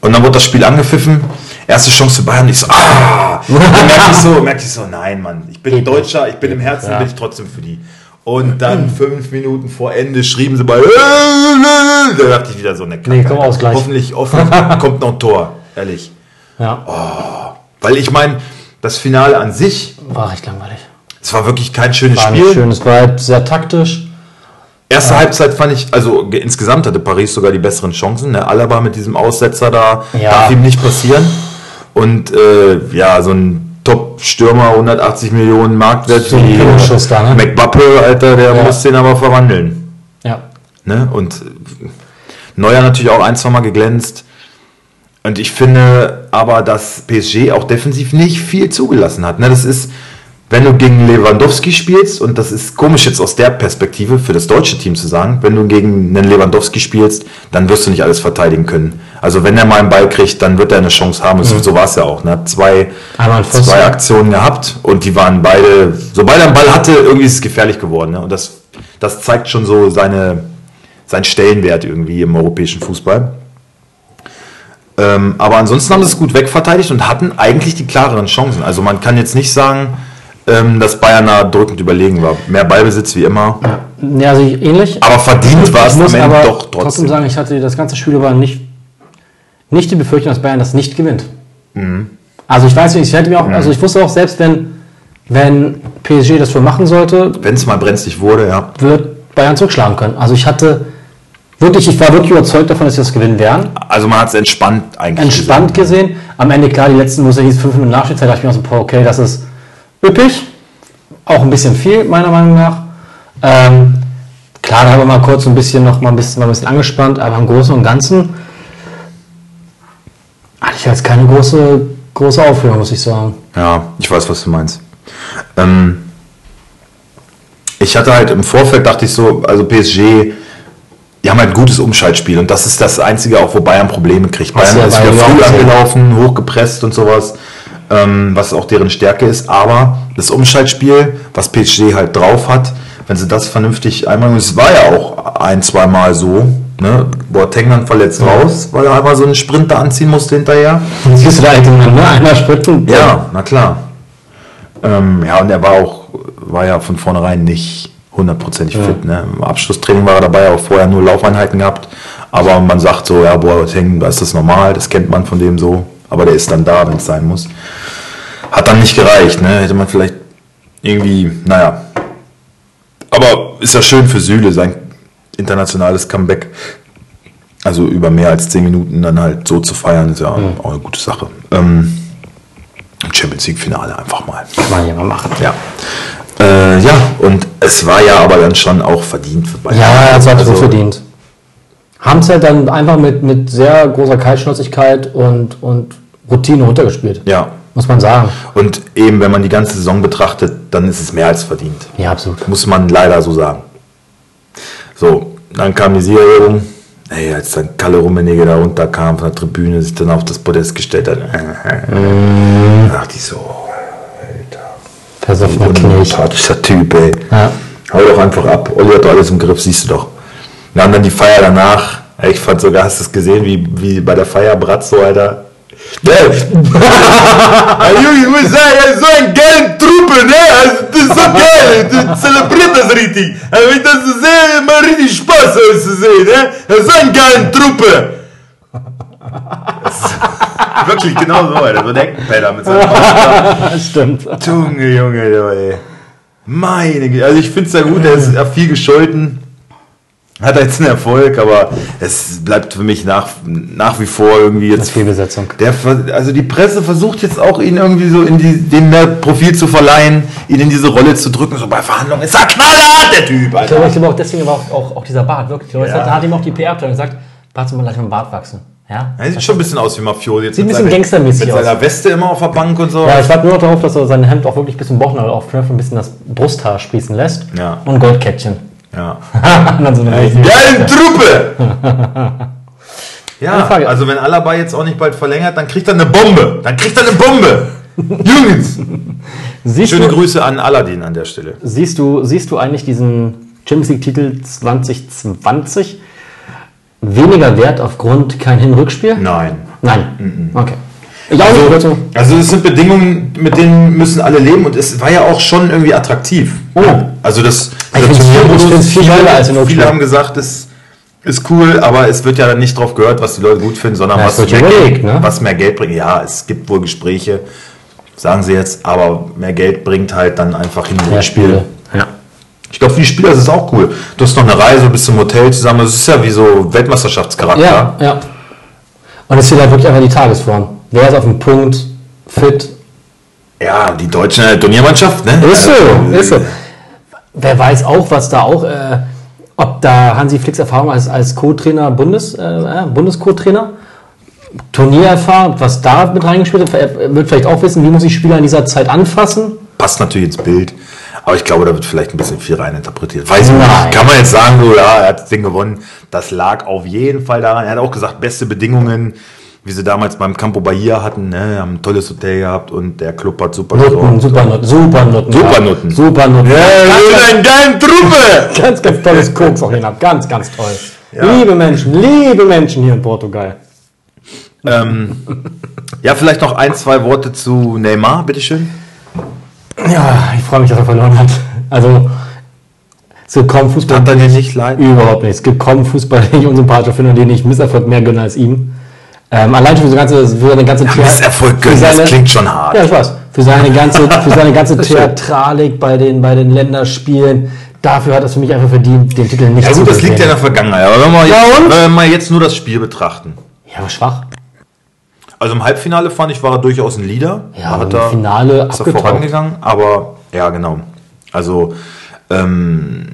Und dann wurde das Spiel angepfiffen. Erste Chance für Bayern. Ich so, ah! Und dann merkte ich so, merkte ich so, nein, Mann, ich bin. Deutscher, ich bin im Herzen, Ja. bin ich trotzdem für die. Und dann fünf Minuten vor Ende schrieben sie bei, da dachte ich wieder so eine Kacke. Nee, komm. Ausgleich. Hoffentlich, hoffentlich kommt noch ein Tor, ehrlich. Ja, Weil ich meine, das Finale an sich, war recht langweilig. es war wirklich kein schönes War Spiel. schön, es war halt sehr taktisch. Erste Halbzeit fand ich, also ge- insgesamt hatte Paris sogar die besseren Chancen. Ne? Alaba mit diesem Aussetzer da Ja. darf ihm nicht passieren. Und äh, ja, so ein Top-Stürmer, 180 Millionen Marktwert So wie da, ne? McBappe, Alter, der Ja. muss den aber verwandeln. Ja. Ne? Und Neuer natürlich auch ein, zwei Mal geglänzt. Und ich finde aber, dass PSG auch defensiv nicht viel zugelassen hat. Ne? Das ist, wenn du gegen Lewandowski spielst, und das ist komisch jetzt aus der Perspektive für das deutsche Team zu sagen, wenn du gegen einen Lewandowski spielst, dann wirst du nicht alles verteidigen können. Also wenn er mal einen Ball kriegt, dann wird er eine Chance haben. Und So war es ja auch. Ne? Hat Zwei, zwei Aktionen gehabt und die waren beide, sobald er einen Ball hatte, irgendwie ist es gefährlich geworden. Ne? Und das, das zeigt schon so seine, seinen Stellenwert irgendwie im europäischen Fußball. Ähm, aber ansonsten haben sie es gut wegverteidigt und hatten eigentlich die klareren Chancen. Also man kann jetzt nicht sagen, ähm, dass Bayern da drückend überlegen war. Mehr Ballbesitz wie immer. Ja, also ich, ähnlich. Aber verdient war es am Ende doch trotzdem trotzdem. sagen, ich hatte das ganze Spiel über nicht, nicht die Befürchtung, dass Bayern das nicht gewinnt. Mhm. Also ich weiß nicht, ich hätte mir auch, also ich wusste auch, selbst wenn, wenn PSG das wohl machen sollte, Wenn es mal brenzlig wurde, ja. wird Bayern zurückschlagen können. Also ich hatte wirklich, ich war wirklich überzeugt davon, dass sie das gewinnen werden. Also man hat es entspannt eigentlich. Entspannt gesehen. Am Ende, klar, die letzten, wo es ja hieß, fünf Minuten Nachspielzeit, dachte ich mir auch so, okay, das ist üppig. Auch ein bisschen viel, meiner Meinung nach. Ähm, klar, da haben wir mal kurz ein bisschen noch mal ein bisschen, mal ein bisschen angespannt, aber im Großen und Ganzen hatte ich jetzt keine große, große Aufregung, muss ich sagen. Ja, ich weiß, was du meinst. Ähm, ich hatte halt im Vorfeld, dachte ich so, also PSG, die haben halt ein gutes Umschaltspiel und das ist das Einzige auch, wo Bayern Probleme kriegt. Bayern ja ist wieder Real früh angelaufen, hochgepresst und sowas, ähm, was auch deren Stärke ist. Aber das Umschaltspiel, was PSG halt drauf hat, wenn sie das vernünftig einmal, es war ja auch ein, zwei Mal so, ne? Boateng dann verletzt raus, weil er einmal so einen Sprinter anziehen musste hinterher. Und siehst du da halt ne? Einer Sprinten. Ja, na klar. Ähm, ja, und er war auch, war ja von vornherein nicht hundertprozentig fit. Ne? Im Abschlusstraining war er dabei, auch vorher nur Laufeinheiten gehabt. Aber man sagt so, ja, Boateng, da ist das normal, das kennt man von dem so. Aber der ist dann da, wenn es sein muss. Hat dann nicht gereicht, ne? Hätte man vielleicht irgendwie, naja. Aber ist ja schön für Süle, sein internationales Comeback. Also über mehr als 10 Minuten dann halt so zu feiern, ist ja auch eine gute Sache. Ähm, Champions League Finale einfach mal. Kann man ja mal machen. Ja. Äh, ja, und es war ja aber dann schon auch verdient. Ja, das hat Also, so verdient. Haben es halt dann einfach mit, mit sehr großer Kaltschnäuzigkeit und, und Routine runtergespielt. Ja. Muss man sagen. Und eben, wenn man die ganze Saison betrachtet, dann ist es mehr als verdient. Ja, absolut. Muss man leider so sagen. So, dann kam die Siegerehrung. Ey, als dann Kalle Rummenigge da runterkam von der Tribüne, sich dann auf das Podest gestellt hat. Mhm. Ach, die so, Versoffener Knilch. unsympathischer Typ, ey. Ja. Hau doch einfach ab. Olli hat doch alles im Griff, siehst du doch. Ja, und dann die Feier danach. Ich fand sogar, hast du es gesehen, wie, wie bei der Feier Bratzo, Alter. Junge, ich muss sagen, er ist so ein geiler Truppe, ne? Also, das ist so geil. Du zelebriert das richtig. Also, wenn ich das so sehe, macht richtig Spaß, das zu sehen, ne? Er ist so ein geiler Truppe. Wirklich genau so, Alter. So ein Eckenpeller mit seinem. Stimmt. Junge, Junge, du, ey. Meine Güte. Also ich finde es ja gut, er ist viel gescholten. Hat jetzt einen Erfolg, aber es bleibt für mich nach, nach wie vor irgendwie Das jetzt. ist Fehlbesetzung. Der, also die Presse versucht jetzt auch ihn irgendwie so in die, dem mehr Profil zu verleihen, ihn in diese Rolle zu drücken. So bei Verhandlungen ist er knallhart, der Typ, Ich glaube, Alter. ich glaube auch deswegen war auch, auch, auch dieser Bart wirklich. Ja. Da hat ihm auch die PR-Abteilung gesagt, Bart soll mal gleich mal Bart wachsen. Ja? Er sieht schon ein bisschen aus wie Mafiosi. Jetzt Sieht ein mit bisschen gangstermäßig Mit aus. seiner Weste immer auf der Bank und so. Ja, ich warte nur noch darauf, dass er sein Hemd auch wirklich ein bisschen Bauchnabel aufknöpft und ein bisschen das Brusthaar sprießen lässt. Ja. Und Goldkettchen. Ja. dann Geile Truppe! Ja, also wenn Alaba jetzt auch nicht bald verlängert, dann kriegt er eine Bombe. Dann kriegt er eine Bombe. Jungs! Siehst Schöne du, Grüße an Aladdin an der Stelle. siehst, du, siehst du eigentlich diesen Champions League-Titel 2020 weniger wert aufgrund kein Hin-Rückspiel? Nein. Nein. Okay. Also, Also, es sind Bedingungen, mit denen müssen alle leben und es war ja auch schon irgendwie attraktiv. Oh. Also das viel- viel viele, geiler als in Rückspiel. viele haben gesagt, es ist cool, aber es wird ja dann nicht drauf gehört, was die Leute gut finden, sondern Ja, was, mehr Geld, ne? was mehr Geld bringt. Ja, es gibt wohl Gespräche, sagen sie jetzt, aber mehr Geld bringt halt dann einfach hin. Ja. Ich glaube, für die Spieler ist es auch cool. Du hast noch eine Reise bis zum Hotel zusammen. Das ist ja wie so Weltmeisterschaftscharakter. Ja, ja. Und es fehlt halt wirklich einfach die Tagesform. Wer ist auf dem Punkt, fit? Ja, die deutsche Turniermannschaft, ne? Ist so, Also, ist so. Wer weiß auch, was da auch, äh, ob da Hansi Flicks Erfahrung als, als Co-Trainer, Bundes, äh, äh, Bundes-Co-Trainer, Turniererfahrung, was da mit reingespielt hat, er wird vielleicht auch wissen, wie muss ich Spieler in dieser Zeit anfassen. Passt natürlich ins Bild. Aber ich glaube, da wird vielleicht ein bisschen viel reininterpretiert. Weiß ich nicht. Kann man jetzt sagen, so, ja, er hat das Ding gewonnen. Das lag auf jeden Fall daran. Er hat auch gesagt, beste Bedingungen, wie sie damals beim Campo Bahia hatten. Ne? Haben ein tolles Hotel gehabt und der Club hat super Noten, gesorgt. Supernoten, Supernoten. Supernoten. Ja. Supernoten. Ja, wir sind eine Truppe! Ganz, ganz tolles Koks auch hier ab. Ganz, ganz toll. Ja. Liebe Menschen, liebe Menschen hier in Portugal. ähm, ja, vielleicht noch ein, zwei Worte zu Neymar, bitteschön. Ja, ich freue mich, dass er verloren hat. Also, es gibt kaum Fußball. Hat er dir nicht leid? Überhaupt nicht. Es gibt kaum Fußball, den ich unsympathischer finde und den ich Misserfolg mehr gönne als ihm. Ähm, allein schon für, ganze, für seine ganze Thea- Misserfolg gönnen, das seine- klingt schon hart. Ja, ich weiß. Für seine ganze, für seine ganze. Theatralik bei den, bei den Länderspielen, dafür hat es für mich einfach verdient, den Titel nicht Ja zu gut, das liegt ja in der Vergangenheit. Aber wenn wir, Ja, jetzt, wenn wir mal jetzt nur das Spiel betrachten. Ja, aber schwach. Also im Halbfinale fand ich, war er durchaus ein Leader. Ja, aber hat im er, Finale ist er vorangegangen. Aber ja, genau. Also ähm,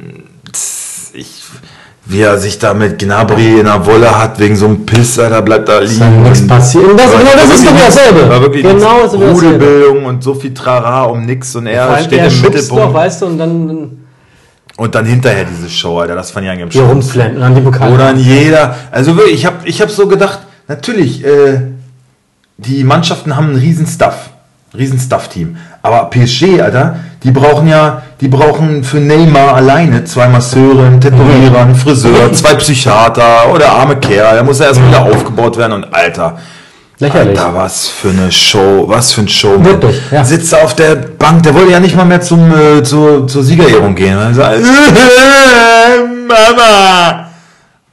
wie er sich da mit Gnabry in der Wolle hat, wegen so einem Piss, da bleibt da liegen. dann nichts passiert. Und das- War- genau das ist doch dasselbe. War wirklich Genau das ist. Rudelbildung und so viel Trara um nix und er steht er im Mittelpunkt. doch, weißt du, und dann Und dann hinterher diese Show, Alter, das fand ich eigentlich am hier schlimmsten. rumflennen und dann die Pokale. Wo dann jeder, also wirklich, ich habe ich hab so gedacht, natürlich, äh, die Mannschaften haben einen riesen Stuff, riesen Stuff-Team. Aber PSG, Alter, die brauchen ja, die brauchen für Neymar alleine zwei Masseure, einen Tätowierer, einen Friseur, zwei Psychiater oder arme Kerl, der muss ja erst wieder aufgebaut werden und Alter. Lächerlich. Alter, was für eine Show, was für ein Show. Wirklich, ja. Sitzt auf der Bank, der wollte ja nicht mal mehr zum, äh, zur, zur Siegerehrung gehen. Er sagt, Mama!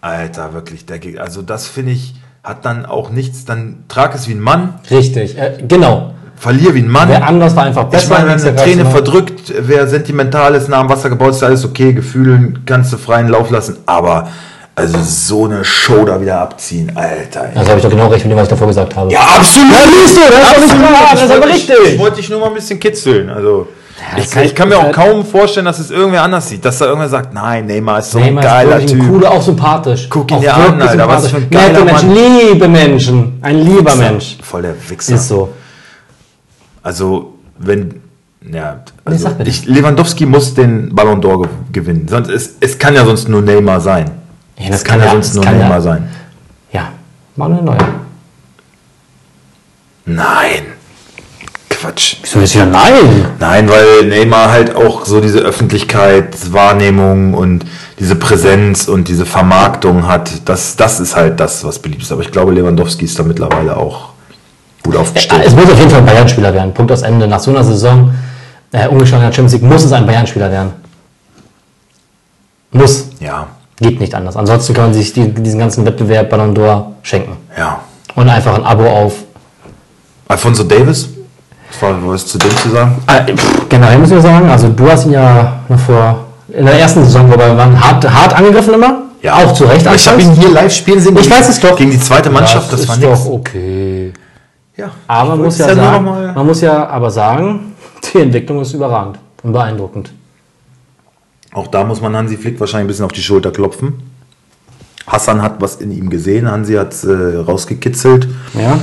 Alter, wirklich, der Gegner. Also das finde ich, hat dann auch nichts, dann trag es wie ein Mann, Richtig, äh, genau. Verlier wie ein Mann. Wer anders war einfach besser. ich meine, wenn eine Träne ne? verdrückt, wer sentimental ist, nah am Wasser gebaut ist, alles okay, Gefühlen kannst du freien Lauf lassen, aber also so eine Show da wieder abziehen, Alter. ey. Also habe ich doch genau recht mit dem, was ich davor gesagt habe. Ja, absolut. Ja, siehst du, das ist doch nicht Absolut. wahr, das ist Ich aber richtig. Ich wollte dich nur mal ein bisschen kitzeln. Also, ich, kann, ist ich kann mir halt- auch kaum vorstellen, dass es irgendwer anders sieht. Dass da irgendwer sagt, nein, Neymar ist so Neymar ein ist geiler ein Typ. cooler, auch sympathisch. Guck ihn dir an, Alter, was für ein geiler Menschen, Mann. liebe Menschen. Ein lieber Mensch. Voll der Wichser. Ist so. Also, wenn. Ja, Nee, also mir ich, Lewandowski muss den Ballon d'Or ge- gewinnen. Sonst, es, es kann ja sonst nur Neymar sein. Ja, Es kann ja sonst das nur kann ja- Neymar sein. Ja, Manuel Neuer. Nein. Quatsch. Wieso ist ja nein? Nein, weil Neymar halt auch so diese Öffentlichkeitswahrnehmung und diese Präsenz und diese Vermarktung hat. Das, das ist halt das, was beliebt ist. Aber ich glaube, Lewandowski ist da mittlerweile auch gut Ja, aufgestellt. es muss auf jeden Fall ein Bayern-Spieler werden. Punkt aus Ende. Nach so einer Saison, äh, ungeschlagener Champions League, muss es ein Bayern-Spieler werden. Muss. Ja, Geht nicht anders. Ansonsten kann man sich die, diesen ganzen Wettbewerb Ballon d'Or schenken. ja. Und einfach ein Abo auf. Alfonso Davis? Was war was ist zu dem zu sagen? Äh, pff, generell muss ich sagen, also du hast ihn ja noch vor, in der ersten Saison, wobei wir waren hart, hart angegriffen immer. Auch zu Recht. Ich habe ihn hier live spielen sehen. Ich weiß es doch. Gegen die zweite Mannschaft, das, ist war nichts. okay. Ja. Aber man muss, ja nur sagen, man muss ja aber sagen, die Entwicklung ist überragend und beeindruckend. Auch da muss man Hansi Flick wahrscheinlich ein bisschen auf die Schulter klopfen. Hassan hat was in ihm gesehen, Hansi hat es äh, rausgekitzelt. Ja.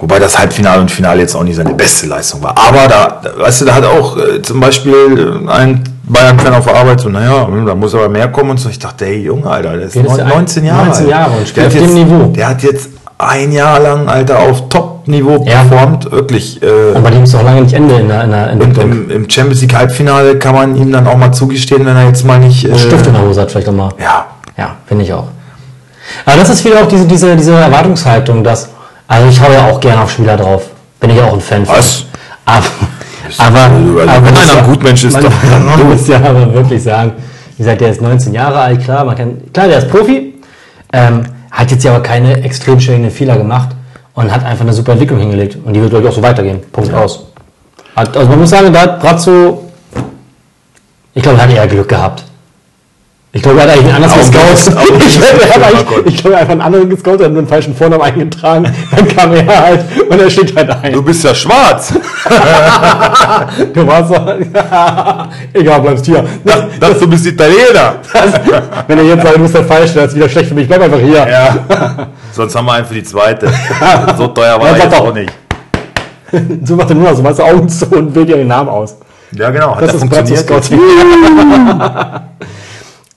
Wobei das Halbfinale und Finale jetzt auch nicht seine beste Leistung war. Aber da, weißt du, da hat auch äh, zum Beispiel äh, ein Bayern-Fan auf der Arbeit so, naja, hm, da muss aber mehr kommen und so. Ich dachte, hey, Junge, Alter, der ist Der ist neun- ja 19 Jahre 19 alt. Jahre und spielt auf dem jetzt, Niveau. Der hat jetzt ein Jahr lang, Alter, auf Top-Niveau Ja. performt. Wirklich. Äh, Und bei dem ist doch lange nicht Ende in der, in der und Entwicklung. im, im Champions League Halbfinale kann man ihm dann auch mal zugestehen, wenn er jetzt mal nicht. Äh, Stift in der Hose hat vielleicht auch mal. ja, Ja, finde ich auch. Aber das ist wieder auch diese, diese, diese Erwartungshaltung, dass, also ich hau ja auch gerne auf Spieler drauf. Bin ich auch ein Fan von. Was? Aber, aber, Also, wenn einer ein Gutmensch ist, man, doch dann man du. muss ja aber wirklich sagen, wie gesagt, der ist 19 Jahre alt, klar, man kann, klar, der ist Profi, ähm, hat jetzt ja aber keine extrem schwierige Fehler gemacht und hat einfach eine super Entwicklung hingelegt. Und die wird, glaube ich, auch so weitergehen. Punkt aus. Hat, also man muss sagen, da hat Brazzo, ich glaube, er hat eher Glück gehabt. Ich glaube, er hat eigentlich einen anderen Augen- Scout. Augen- Ich glaube, er hat Oh ich glaube, er hat einen anderen gescoutet, er hat nur einen falschen Vornamen eingetragen. Dann kam er halt und er steht halt ein. du bist ja schwarz. Du warst so, egal, bleibst hier. Das, Das, du bist Italiener. das, wenn er jetzt sagt, du bist der Falsche, das ist wieder schlecht für mich, bleib einfach hier. Ja. Sonst haben wir einen für die zweite. So teuer war Ja, er jetzt doch. auch nicht. So macht er nur noch so, machst du Augen zu und wählt dir den Namen aus. Ja, genau. Hat Das ja ist funktioniert.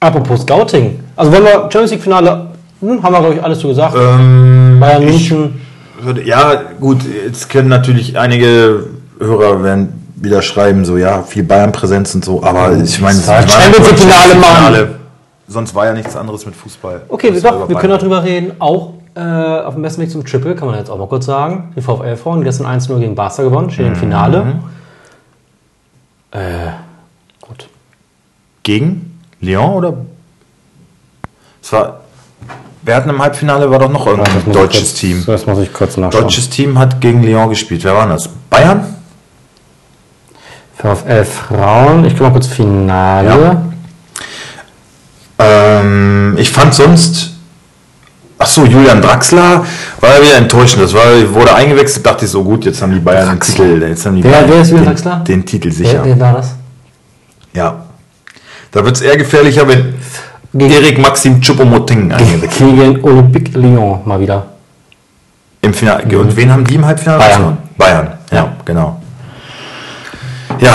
Apropos Scouting. Also wollen wir Champions League Finale, hm, haben wir glaube ich alles zu gesagt. Ähm, Bayern München. würde, ja, gut, jetzt können natürlich einige Hörer werden wieder schreiben, so ja, viel Bayern-Präsenz und so, aber ich meine, es war Champions einfach League-Finale, Mann. Finale. Sonst war ja nichts anderes mit Fußball. Okay, Das wir, doch, wir können darüber reden. Auch äh, auf dem besten Weg zum Triple, kann man jetzt auch mal kurz sagen. Die VfL-Frauen gestern 1-0 gegen Barca gewonnen, stehen im Finale. Mhm. Äh, gut. Gegen Lyon oder? Es war. Wer hatten im Halbfinale war doch noch irgendein deutsches Team. Das muss ich kurz nachschauen. Deutsches Team hat gegen Lyon gespielt. Wer war das? Bayern? VfL Frauen, ich gucke mal kurz Finale. Ja. Ähm, ich fand sonst. Ach so, Julian Draxler war ja wieder enttäuschend. Das war, wurde eingewechselt, dachte ich so gut, jetzt haben die Bayern den Titel. Jetzt haben die Wer- Bayern wer ist Julian den, Draxler? Den Titel Wer, sicher. wer war das? Ja. Da wird es eher gefährlicher, wenn Erik Maxim Choupo-Moting eingewechselt Gegen Olympique Lyon mal wieder. im Finale. Und wen haben die im Halbfinale? Bayern. Bayern, ja, genau. Ja,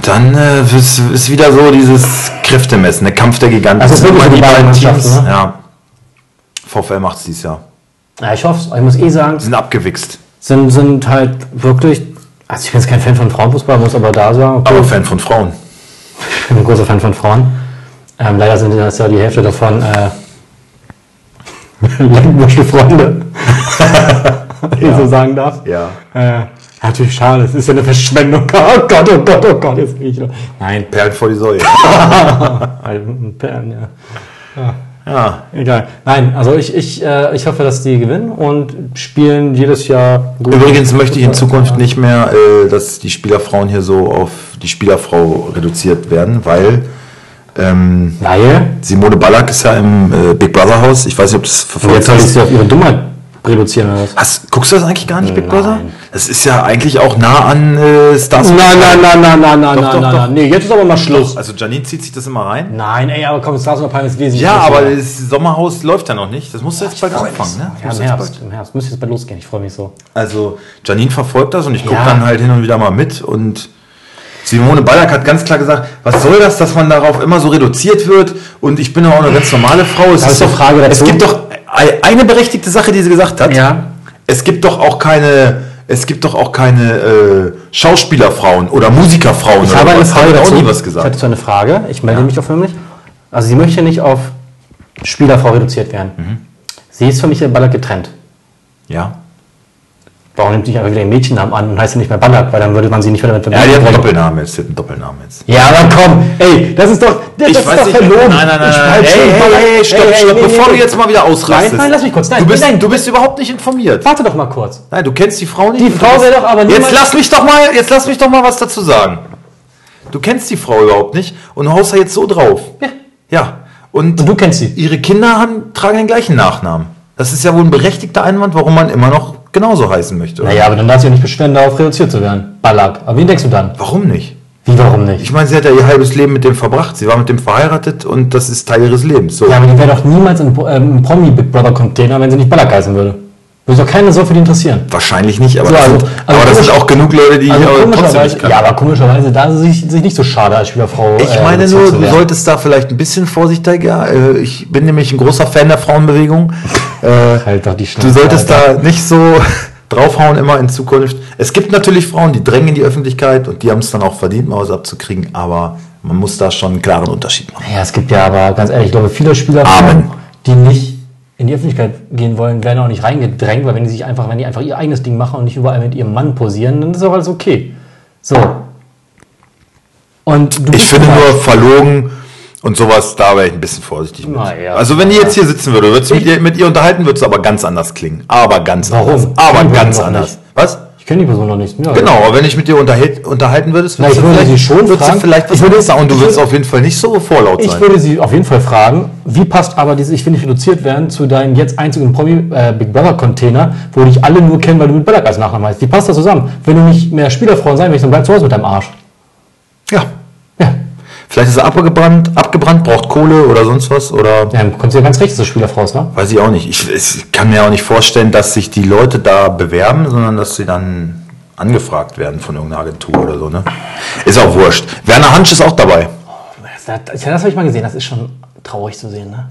dann äh, ist, ist wieder so dieses Kräftemessen, der Kampf der Giganten. Also es ist wirklich die beiden Mannschaften, ne? Ja. VfL macht es dieses Jahr. Ja, ich hoffe es. Ich muss eh sagen, Sie sind abgewichst. sind, sind halt wirklich. Also ich bin jetzt kein Fan von Frauenfußball, muss aber da sagen, okay, Aber Fan von Frauen. Ich bin ein großer Fan von Frauen. Ähm, leider sind das ja die Hälfte davon äh, Freunde, wenn ich so sagen darf. Ja. Äh, natürlich schade, es ist ja eine Verschwendung. Oh Gott, oh Gott, oh Gott, jetzt bin ich wieder. Nein, Perlen vor die Säule. Perlen, ja. ja. Egal. Nein, also ich, ich, äh, ich hoffe, dass die gewinnen und spielen jedes Jahr gut. Übrigens möchte ich in Zukunft nicht mehr, äh, dass die Spielerfrauen hier so auf die Spielerfrau reduziert werden, weil ähm, Simone Ballack ist ja im äh, Big Brother Haus. Ich weiß nicht, ob das verfolgt jetzt soll ich sie auf ihre Dummheit reduzieren oder was? Hast, guckst du das eigentlich gar nicht, Big. Brother? Das ist ja eigentlich auch nah an äh, Stars. Nein, nein, nein, nein, nein, nein, Doch, nein, doch, nein, doch. nein. Nee, jetzt ist aber mal Schluss. Also Janine zieht sich das immer rein. Nein, ey, aber komm, Stars und Palme ist wesentlich. Ja, aber das Sommerhaus läuft ja noch nicht. Das muss jetzt bald anfangen, ne? Ja, im Herbst, im Herbst. Müsste jetzt bald losgehen, ich freue mich so. Also Janine verfolgt das und ich gucke Ja. dann halt hin und wieder mal mit und Simone Ballack hat ganz klar gesagt, was soll das, dass man darauf immer so reduziert wird und ich bin doch auch eine ganz normale Frau. Es ist doch, Frage es dazu. gibt doch eine berechtigte Sache, die sie gesagt hat. Ja. Es gibt doch auch keine, es gibt doch auch keine äh, Schauspielerfrauen oder Musikerfrauen. Ich oder habe eine was. Frage Hat auch dazu. nie was Ich gesagt. hatte so eine Frage. Ich melde mich auch für mich. Also sie möchte nicht auf Spielerfrau reduziert werden. Mhm. Sie ist für mich der Ballack getrennt. Ja. Warum nimmt sie nicht einfach wieder den Mädchennamen an und heißt sie nicht mehr Ballack, weil dann würde man sie nicht mehr damit Ja, die hat einen verbinden. Doppelnamen jetzt. Die hat einen Doppelnamen jetzt. Ja, aber komm, ey, das ist doch, das Ich ist weiß doch nicht. verlogen. Nein, nein, nein, nein. hey, Ballack. hey, stopp, Ey, stopp, nee, bevor nee, du jetzt mal wieder ausrastest. Nein, nein, lass mich kurz. Nein, du, bist, nein. du bist überhaupt nicht informiert. Warte doch mal kurz. Nein, du kennst die Frau nicht. Die Frau wäre doch aber Jetzt niemals- lass mich doch mal, jetzt lass mich doch mal was dazu sagen. Du kennst die Frau überhaupt nicht und du haust da jetzt so drauf. Ja. Ja. Und, Und du kennst sie. ihre Kinder haben, tragen den gleichen Nachnamen. Das ist ja wohl ein berechtigter Einwand, warum man immer noch genauso heißen möchte. oder? Naja, aber dann darf sie ja nicht beschweren, darauf reduziert zu werden. Ballack. Aber wen denkst du dann? Warum nicht? Wie, warum nicht? Ich meine, sie hat ja ihr halbes Leben mit dem verbracht. Sie war mit dem verheiratet und das ist Teil ihres Lebens. So. Ja, aber die wäre doch niemals im, ähm, Promi-Big Brother-Container, wenn sie nicht Ballack heißen würde. Würde doch keine so für die interessieren. Wahrscheinlich nicht, aber So, das, also- sind, also aber das sind auch genug Leute, die Also aber trotzdem nicht kann. ja, aber komischerweise, da ist sich, sich nicht so schade als Spielerfrau. Ich äh, meine reduziert nur, du solltest da vielleicht ein bisschen vorsichtiger. äh, Ich bin nämlich ein großer Fan der Frauenbewegung. Äh, Halt doch die Du Schnauze, solltest Alter. da nicht so draufhauen immer in Zukunft. Es gibt natürlich Frauen, die drängen in die Öffentlichkeit und die haben es dann auch verdient, mal was abzukriegen, aber man muss da schon einen klaren Unterschied machen. Ja, es gibt ja aber ganz ehrlich, ich glaube, viele Spieler, die nicht in die Öffentlichkeit gehen wollen, werden auch nicht reingedrängt, weil wenn die sich einfach, wenn die einfach ihr eigenes Ding machen und nicht überall mit ihrem Mann posieren, dann ist auch alles okay. So. Und du Ich finde nur verlogen und sowas, da wäre ich ein bisschen vorsichtig mit. Ja. Also wenn die jetzt hier sitzen würde, würdest du mit ihr, mit ihr unterhalten, würdest du aber ganz anders klingen. Aber ganz Warum? anders. Aber ganz anders. nicht. Was? Ich kenne die Person noch nicht. Ja, Genau, aber wenn ich mit dir unterhält, unterhalten würdest, Na, ich würdest, du, würde sie schon würdest du fragen. vielleicht was Ich würde- sagen und du ich würdest würde- auf jeden Fall nicht so vorlaut Ich sein. würde sie auf jeden Fall fragen, wie passt aber dieses, ich will nicht reduziert werden, zu deinem jetzt einzigen Promi äh, Big Brother Container, wo dich alle nur kennen, weil du mit Ballack als Nachnamen heißt. Wie passt das zusammen? Wenn du nicht mehr Spielerfrauen sein willst, dann bleib zu Hause mit deinem Arsch. Ja. Vielleicht ist er abgebrannt, abgebrannt, braucht Kohle oder sonst was oder Ja, dann kommt ja ganz recht, du Spielerfrau ist, ne? weiß ich auch nicht. Ich, ich kann mir auch nicht vorstellen, dass sich die Leute da bewerben, sondern dass sie dann angefragt werden von irgendeiner Agentur oder so. Ne? Ist auch wurscht. Werner Hansch ist auch dabei. Das, das, das habe ich mal gesehen, das ist schon traurig zu sehen, ne?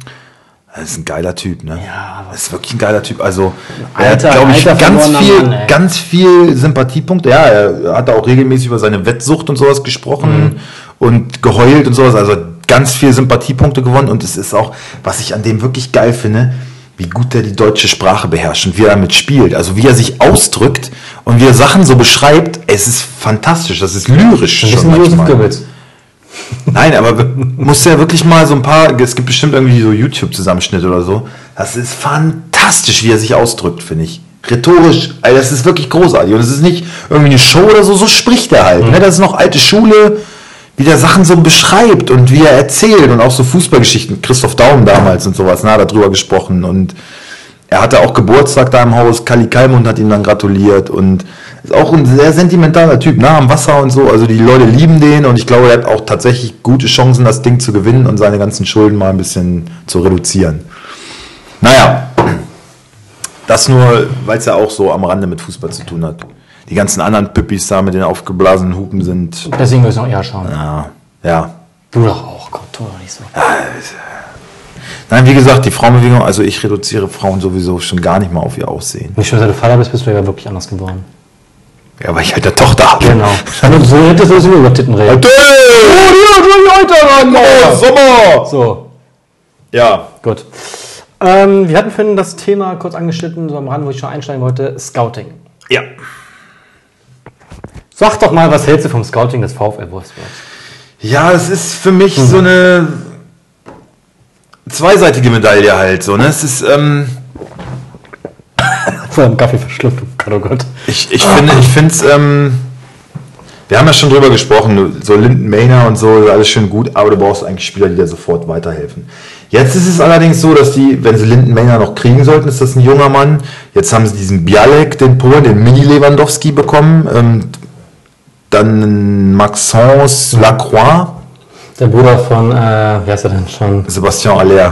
Das ist ein geiler Typ, ne? Ja, Das ist wirklich ein geiler Typ. Also, er hat, glaube ich, ganz viel, Mann, ganz viel Sympathiepunkte. Ja, er hat auch regelmäßig über seine Wettsucht und sowas gesprochen Mhm. und geheult und sowas. Also ganz viel Sympathiepunkte gewonnen. Und es ist auch, was ich an dem wirklich geil finde, wie gut er die deutsche Sprache beherrscht und wie er damit spielt. Also wie er sich ausdrückt und wie er Sachen so beschreibt. Es ist fantastisch. Das ist lyrisch Ein schon bisschen Josef. Goebbels. Nein, aber musst ja wirklich mal so ein paar, es gibt bestimmt irgendwie so YouTube-Zusammenschnitte oder so. Das ist fantastisch, wie er sich ausdrückt, finde ich. Rhetorisch, also das ist wirklich großartig. Und es ist nicht irgendwie eine Show oder so, so spricht er halt. Ne? Das ist noch alte Schule, wie der Sachen so beschreibt und wie er erzählt und auch so Fußballgeschichten. Christoph Daum damals und sowas, na, darüber gesprochen. Und er hatte auch Geburtstag da im Haus. Kali Kalmund hat ihm dann gratuliert und ist auch ein sehr sentimentaler Typ, nah am Wasser und so. Also die Leute lieben den und ich glaube, er hat auch tatsächlich gute Chancen, das Ding zu gewinnen und seine ganzen Schulden mal ein bisschen zu reduzieren. Naja, das nur, weil es ja auch so am Rande mit Fußball zu tun hat. Die ganzen anderen Püppis da mit den aufgeblasenen Hupen sind. Deswegen müssen wir auch eher schauen. Ja, ja. Du doch auch, komm, tu doch nicht so. Nein, wie gesagt, die Frauenbewegung, also ich reduziere Frauen sowieso schon gar nicht mal auf ihr Aussehen. Nicht schon seit du Vater bist, bist du ja wirklich anders geboren. Ja, weil ich halt eine Tochter habe. Genau. Und so hättest du sowieso über Titten reden. Oh, Sommer! So, Ja, gut. Ähm, wir hatten vorhin das Thema kurz angeschnitten, so am Rand, wo ich schon einsteigen wollte, Scouting. ja. Sag doch mal, was hältst du vom Scouting des VfL Wolfsburg? Ja, es ist für mich so eine zweiseitige Medaille halt so, ne? Es ist, ähm, Vor allem Kaffee verschluckt, oh Gott, oh Gott. ich, ich finde, ich finde es, ähm, wir haben ja schon drüber gesprochen, so Linden Mainer und so, alles schön gut, aber du brauchst eigentlich Spieler, die dir sofort weiterhelfen. Jetzt ist es allerdings so, dass die, wenn sie Linden Mainer noch kriegen sollten, ist das ein junger Mann. Jetzt haben sie diesen Bialek, den Polen, den Mini Lewandowski bekommen, ähm, dann Maxence Lacroix, Der Bruder von, äh, wie heißt er denn schon? Sebastian Aller.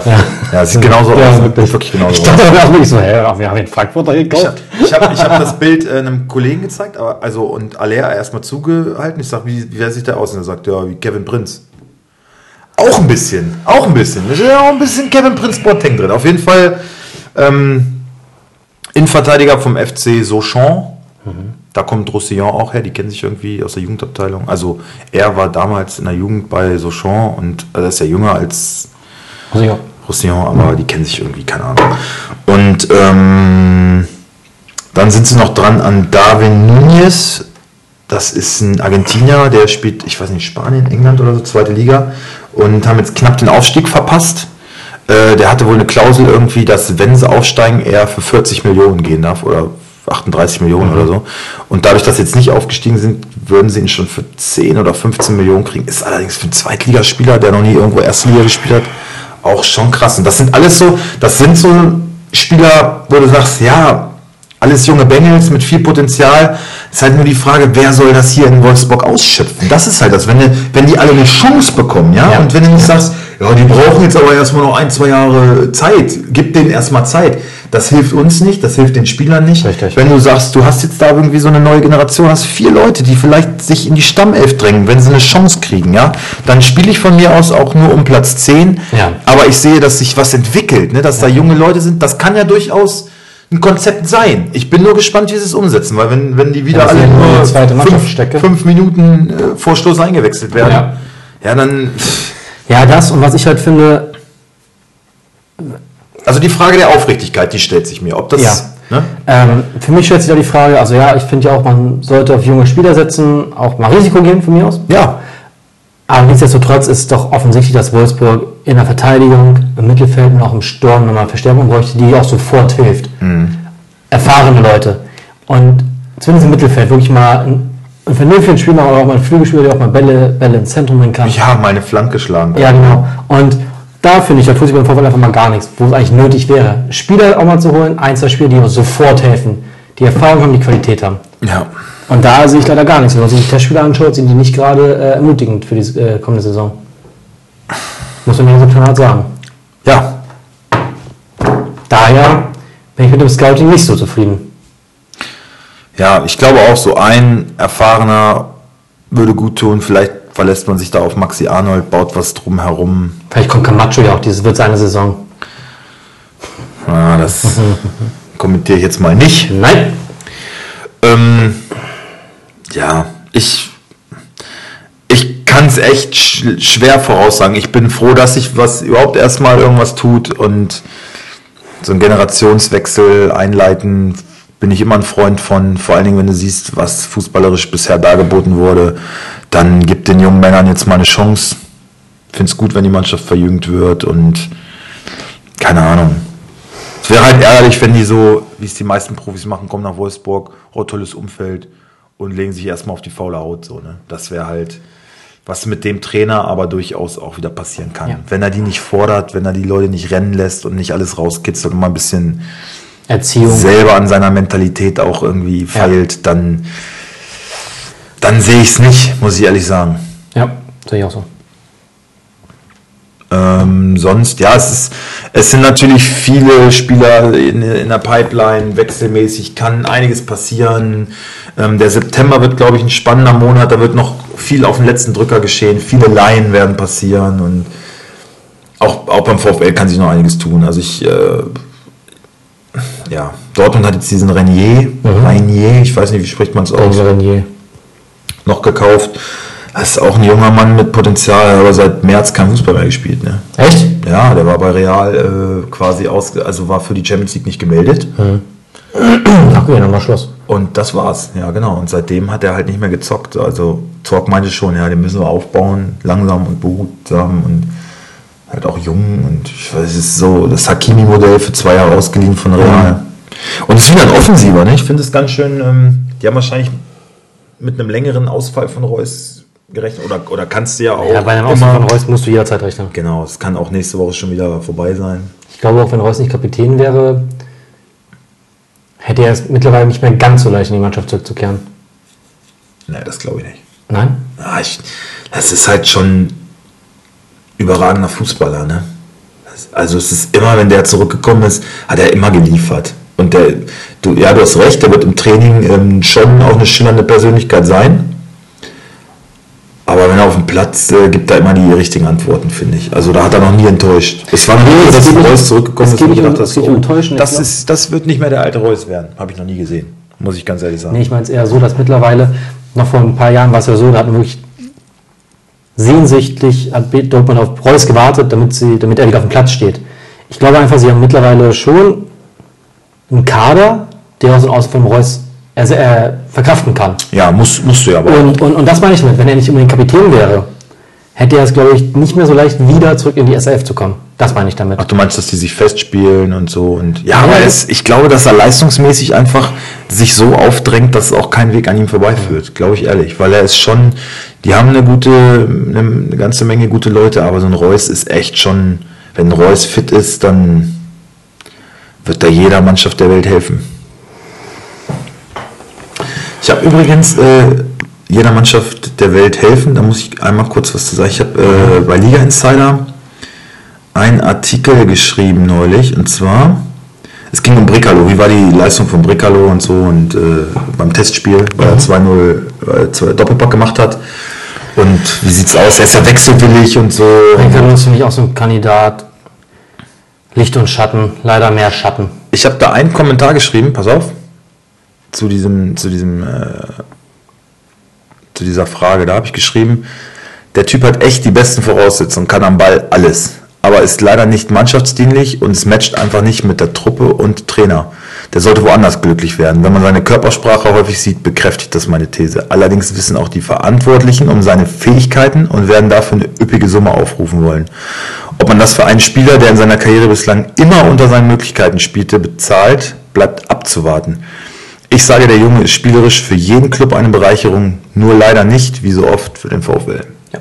Ja, sieht genauso Ja, aus. wirklich. wirklich genauso Ich aus. dachte auch wirklich so, hä, wir haben den Frankfurter Ich gekauft. habe ich hab, ich hab das Bild äh, einem Kollegen gezeigt, aber, also und Aller erstmal zugehalten. Ich sage, wie, wie wer sieht der aus? Und er sagt, ja, wie Kevin Prinz. Auch ein bisschen, auch ein bisschen. Da ist ja auch ein bisschen Kevin Prinz Boateng drin. Auf jeden Fall ähm, Innenverteidiger vom FC Sochaux. Da kommt Roussillon auch her, die kennen sich irgendwie aus der Jugendabteilung. Also er war damals in der Jugend bei Sochaux und äh, er ist ja jünger als Also, ja. Roussillon, aber die kennen sich irgendwie, keine Ahnung. Und ähm, dann sind sie noch dran an Darwin Nunez. Das ist ein Argentinier, der spielt, ich weiß nicht, Spanien, England oder so, zweite Liga. Und haben jetzt knapp den Aufstieg verpasst. Äh, der hatte wohl eine Klausel irgendwie, dass wenn sie aufsteigen, er für 40 Millionen gehen darf oder 38 Millionen oder so. Und dadurch, dass sie jetzt nicht aufgestiegen sind, würden sie ihn schon für 10 oder 15 Millionen kriegen. Ist allerdings für einen Zweitligaspieler, der noch nie irgendwo erste Liga gespielt hat, auch schon krass. Und das sind alles so, das sind so Spieler, wo du sagst, ja, alles junge Bengels mit viel Potenzial. Ist halt nur die Frage, wer soll das hier in Wolfsburg ausschöpfen? Das ist halt das, wenn, die- wenn die alle eine Chance bekommen, ja? Ja. Und wenn du nicht sagst, ja, die brauchen jetzt aber erstmal noch ein, zwei Jahre Zeit, gib denen erstmal Zeit. Das hilft uns nicht, das hilft den Spielern nicht. Richtig. Wenn du sagst, du hast jetzt da irgendwie so eine neue Generation, hast vier Leute, die vielleicht sich in die Stammelf drängen, wenn sie eine Chance kriegen, ja, dann spiele ich von mir aus auch nur um Platz 10. Ja. Aber ich sehe, dass sich was entwickelt, ne? dass da junge Leute sind. Das kann ja durchaus ein Konzept sein. Ich bin nur gespannt, wie sie es umsetzen, weil wenn, wenn die wieder Ja, alle ja nur fünf, fünf Minuten äh, vor Schluss eingewechselt werden, Ja. ja, dann. Ja, das und was ich halt finde, Also die Frage der Aufrichtigkeit, die stellt sich mir. Ob das. Ja. Ne? ähm, für mich stellt sich da die Frage, also ja, ich finde ja auch, man sollte auf junge Spieler setzen, auch mal Risiko gehen von mir aus. Ja. Aber nichtsdestotrotz ist doch offensichtlich, dass Wolfsburg in der Verteidigung, im Mittelfeld und auch im Sturm nochmal Verstärkung bräuchte, die auch sofort hilft. Erfahrene Leute. Und zumindest im Mittelfeld wirklich mal ein, ein vernünftigen Spieler oder auch mal ein Flügelspieler, der auch mal Bälle, Bälle ins Zentrum bringen kann. Ja, mal eine Flanke schlagen. Ja, genau. Und da finde ich, da tut sich beim Vorfall einfach mal gar nichts, wo es eigentlich nötig wäre. Spieler auch mal zu holen, ein, zwei Spieler, die uns sofort helfen, die Erfahrung haben, die Qualität haben. Ja. Und da sehe ich leider gar nichts. Wenn man sich die Testspiele anschaut, sind die nicht gerade äh, ermutigend für die äh, kommende Saison. Muss man ja so knallhart sagen. Ja. Daher bin ich mit dem Scouting nicht so zufrieden. Ja, ich glaube auch so ein erfahrener würde gut tun. Vielleicht verlässt man sich da auf Maxi Arnold, baut was drum herum. Vielleicht kommt Camacho ja auch, diese wird seine Saison. Ja, das kommentiere ich jetzt mal nicht. Nein. Ähm, ja, ich, ich kann es echt sch schwer voraussagen. Ich bin froh, dass sich was überhaupt erstmal irgendwas tut und so einen Generationswechsel einleiten bin ich immer ein Freund von, vor allen Dingen, wenn du siehst, was fußballerisch bisher dargeboten wurde, dann gibt den jungen Männern jetzt mal eine Chance. Finde es gut, wenn die Mannschaft verjüngt wird und keine Ahnung. Es wäre halt ärgerlich, wenn die so, wie es die meisten Profis machen, kommen nach Wolfsburg, oh, tolles Umfeld und legen sich erstmal auf die faule Haut. So, ne? Das wäre halt, was mit dem Trainer aber durchaus auch wieder passieren kann. Ja. Wenn er die nicht fordert, wenn er die Leute nicht rennen lässt und nicht alles rauskitzelt und mal ein bisschen Erziehung. selber an seiner Mentalität auch irgendwie feilt, dann, dann sehe ich es nicht, muss ich ehrlich sagen. Ja, sehe ich auch so. Ähm, sonst, ja, es, ist, es sind natürlich viele Spieler in, in der Pipeline, wechselmäßig kann einiges passieren. Ähm, der September wird, glaube ich, ein spannender Monat, da wird noch viel auf den letzten Drücker geschehen, viele Laien werden passieren und auch, auch beim VfL kann sich noch einiges tun. Also ich, äh, ja, Dortmund hat jetzt diesen Renier, Renier, ich weiß nicht, wie spricht man es aus, Renier. Noch gekauft. Das ist auch ein junger Mann mit Potenzial, aber seit März kein Fußball mehr gespielt. Ne? Echt? Ja, der war bei Real äh, quasi aus, also war für die Champions League nicht gemeldet. Ach, okay, dann war Schluss. Und das war's, ja genau. Und seitdem hat er halt nicht mehr gezockt. Also Zorc meinte schon, ja, den müssen wir aufbauen, langsam und behutsam und halt auch jung. Und ich weiß, es ist so das Hakimi-Modell für zwei Jahre ausgeliehen von Real. Und es ist wieder ein Offensiver, ne? Ich finde es ganz schön, ähm, die haben wahrscheinlich mit einem längeren Ausfall von Reus gerechnet. Oder, oder kannst du ja auch Ja, bei einem Ausfall von Reus musst du jederzeit rechnen. Genau, es kann auch nächste Woche schon wieder vorbei sein. Ich glaube, auch wenn Reus nicht Kapitän wäre, hätte er es mittlerweile nicht mehr ganz so leicht in die Mannschaft zurückzukehren. Nee, das glaube ich nicht. Nein? Ja, ich, das ist halt schon überragender Fußballer, ne? Also es ist immer, wenn der zurückgekommen ist, hat er immer geliefert. Und der, du, ja, du hast recht, der wird im Training ähm, schon auch eine schillernde Persönlichkeit sein. Aber wenn er auf dem Platz äh, gibt, er immer die richtigen Antworten, finde ich. Also da hat er noch nie enttäuscht. Es war nie, es dass geht nicht- Reus zurückgekommen ist und ich dachte, Enttäuschen, ich das, ist, das wird nicht mehr der alte Reus werden. Habe ich noch nie gesehen. Muss ich ganz ehrlich sagen. Nee, ich meine es eher so, dass mittlerweile, noch vor ein paar Jahren war es ja so, da hat man wirklich sehnsüchtig hat Dortmund auf Reus gewartet, damit, sie, damit er wieder auf dem Platz steht. Ich glaube einfach, sie haben mittlerweile schon einen Kader, der aus, aus von Reus er, er verkraften kann. Ja, musst, musst du ja aber. Und, und, und das meine ich damit, wenn er nicht unbedingt Kapitän wäre, hätte er es, glaube ich, nicht mehr so leicht wieder zurück in die SAF zu kommen. Das meine ich damit. Ach, du meinst, dass die sich festspielen und so und ja, Ja, aber es, ich glaube, dass er leistungsmäßig einfach sich so aufdrängt, dass auch kein Weg an ihm vorbeiführt, glaube ich ehrlich, weil er ist schon, die haben eine gute, eine, eine ganze Menge gute Leute, aber so ein Reus ist echt schon, wenn Reus fit ist, dann wird da jeder Mannschaft der Welt helfen. Ich habe übrigens äh, jeder Mannschaft der Welt helfen, da muss ich einmal kurz was zu sagen. Ich habe äh, bei Liga Insider einen Artikel geschrieben neulich und zwar es ging um Bricalo, wie war die Leistung von Bricalo und so und äh, beim Testspiel, weil er 2-0 äh, zwei Doppelpack gemacht hat und wie sieht's aus, er ist ja wechselwillig und so. Brinkerlo ist für mich auch so ein Kandidat. Licht und Schatten, leider mehr Schatten. Ich habe da einen Kommentar geschrieben, pass auf, zu diesem, zu diesem, äh, zu dieser Frage. Da habe ich geschrieben, der Typ hat echt die besten Voraussetzungen, kann am Ball alles, aber ist leider nicht mannschaftsdienlich und es matcht einfach nicht mit der Truppe und Trainer. Der sollte woanders glücklich werden. Wenn man seine Körpersprache häufig sieht, bekräftigt das meine These. Allerdings wissen auch die Verantwortlichen um seine Fähigkeiten und werden dafür eine üppige Summe aufrufen wollen. Ob man das für einen Spieler, der in seiner Karriere bislang immer unter seinen Möglichkeiten spielte, bezahlt, bleibt abzuwarten. Ich sage, der Junge ist spielerisch für jeden Club eine Bereicherung, nur leider nicht, wie so oft, für den VfL. Ja.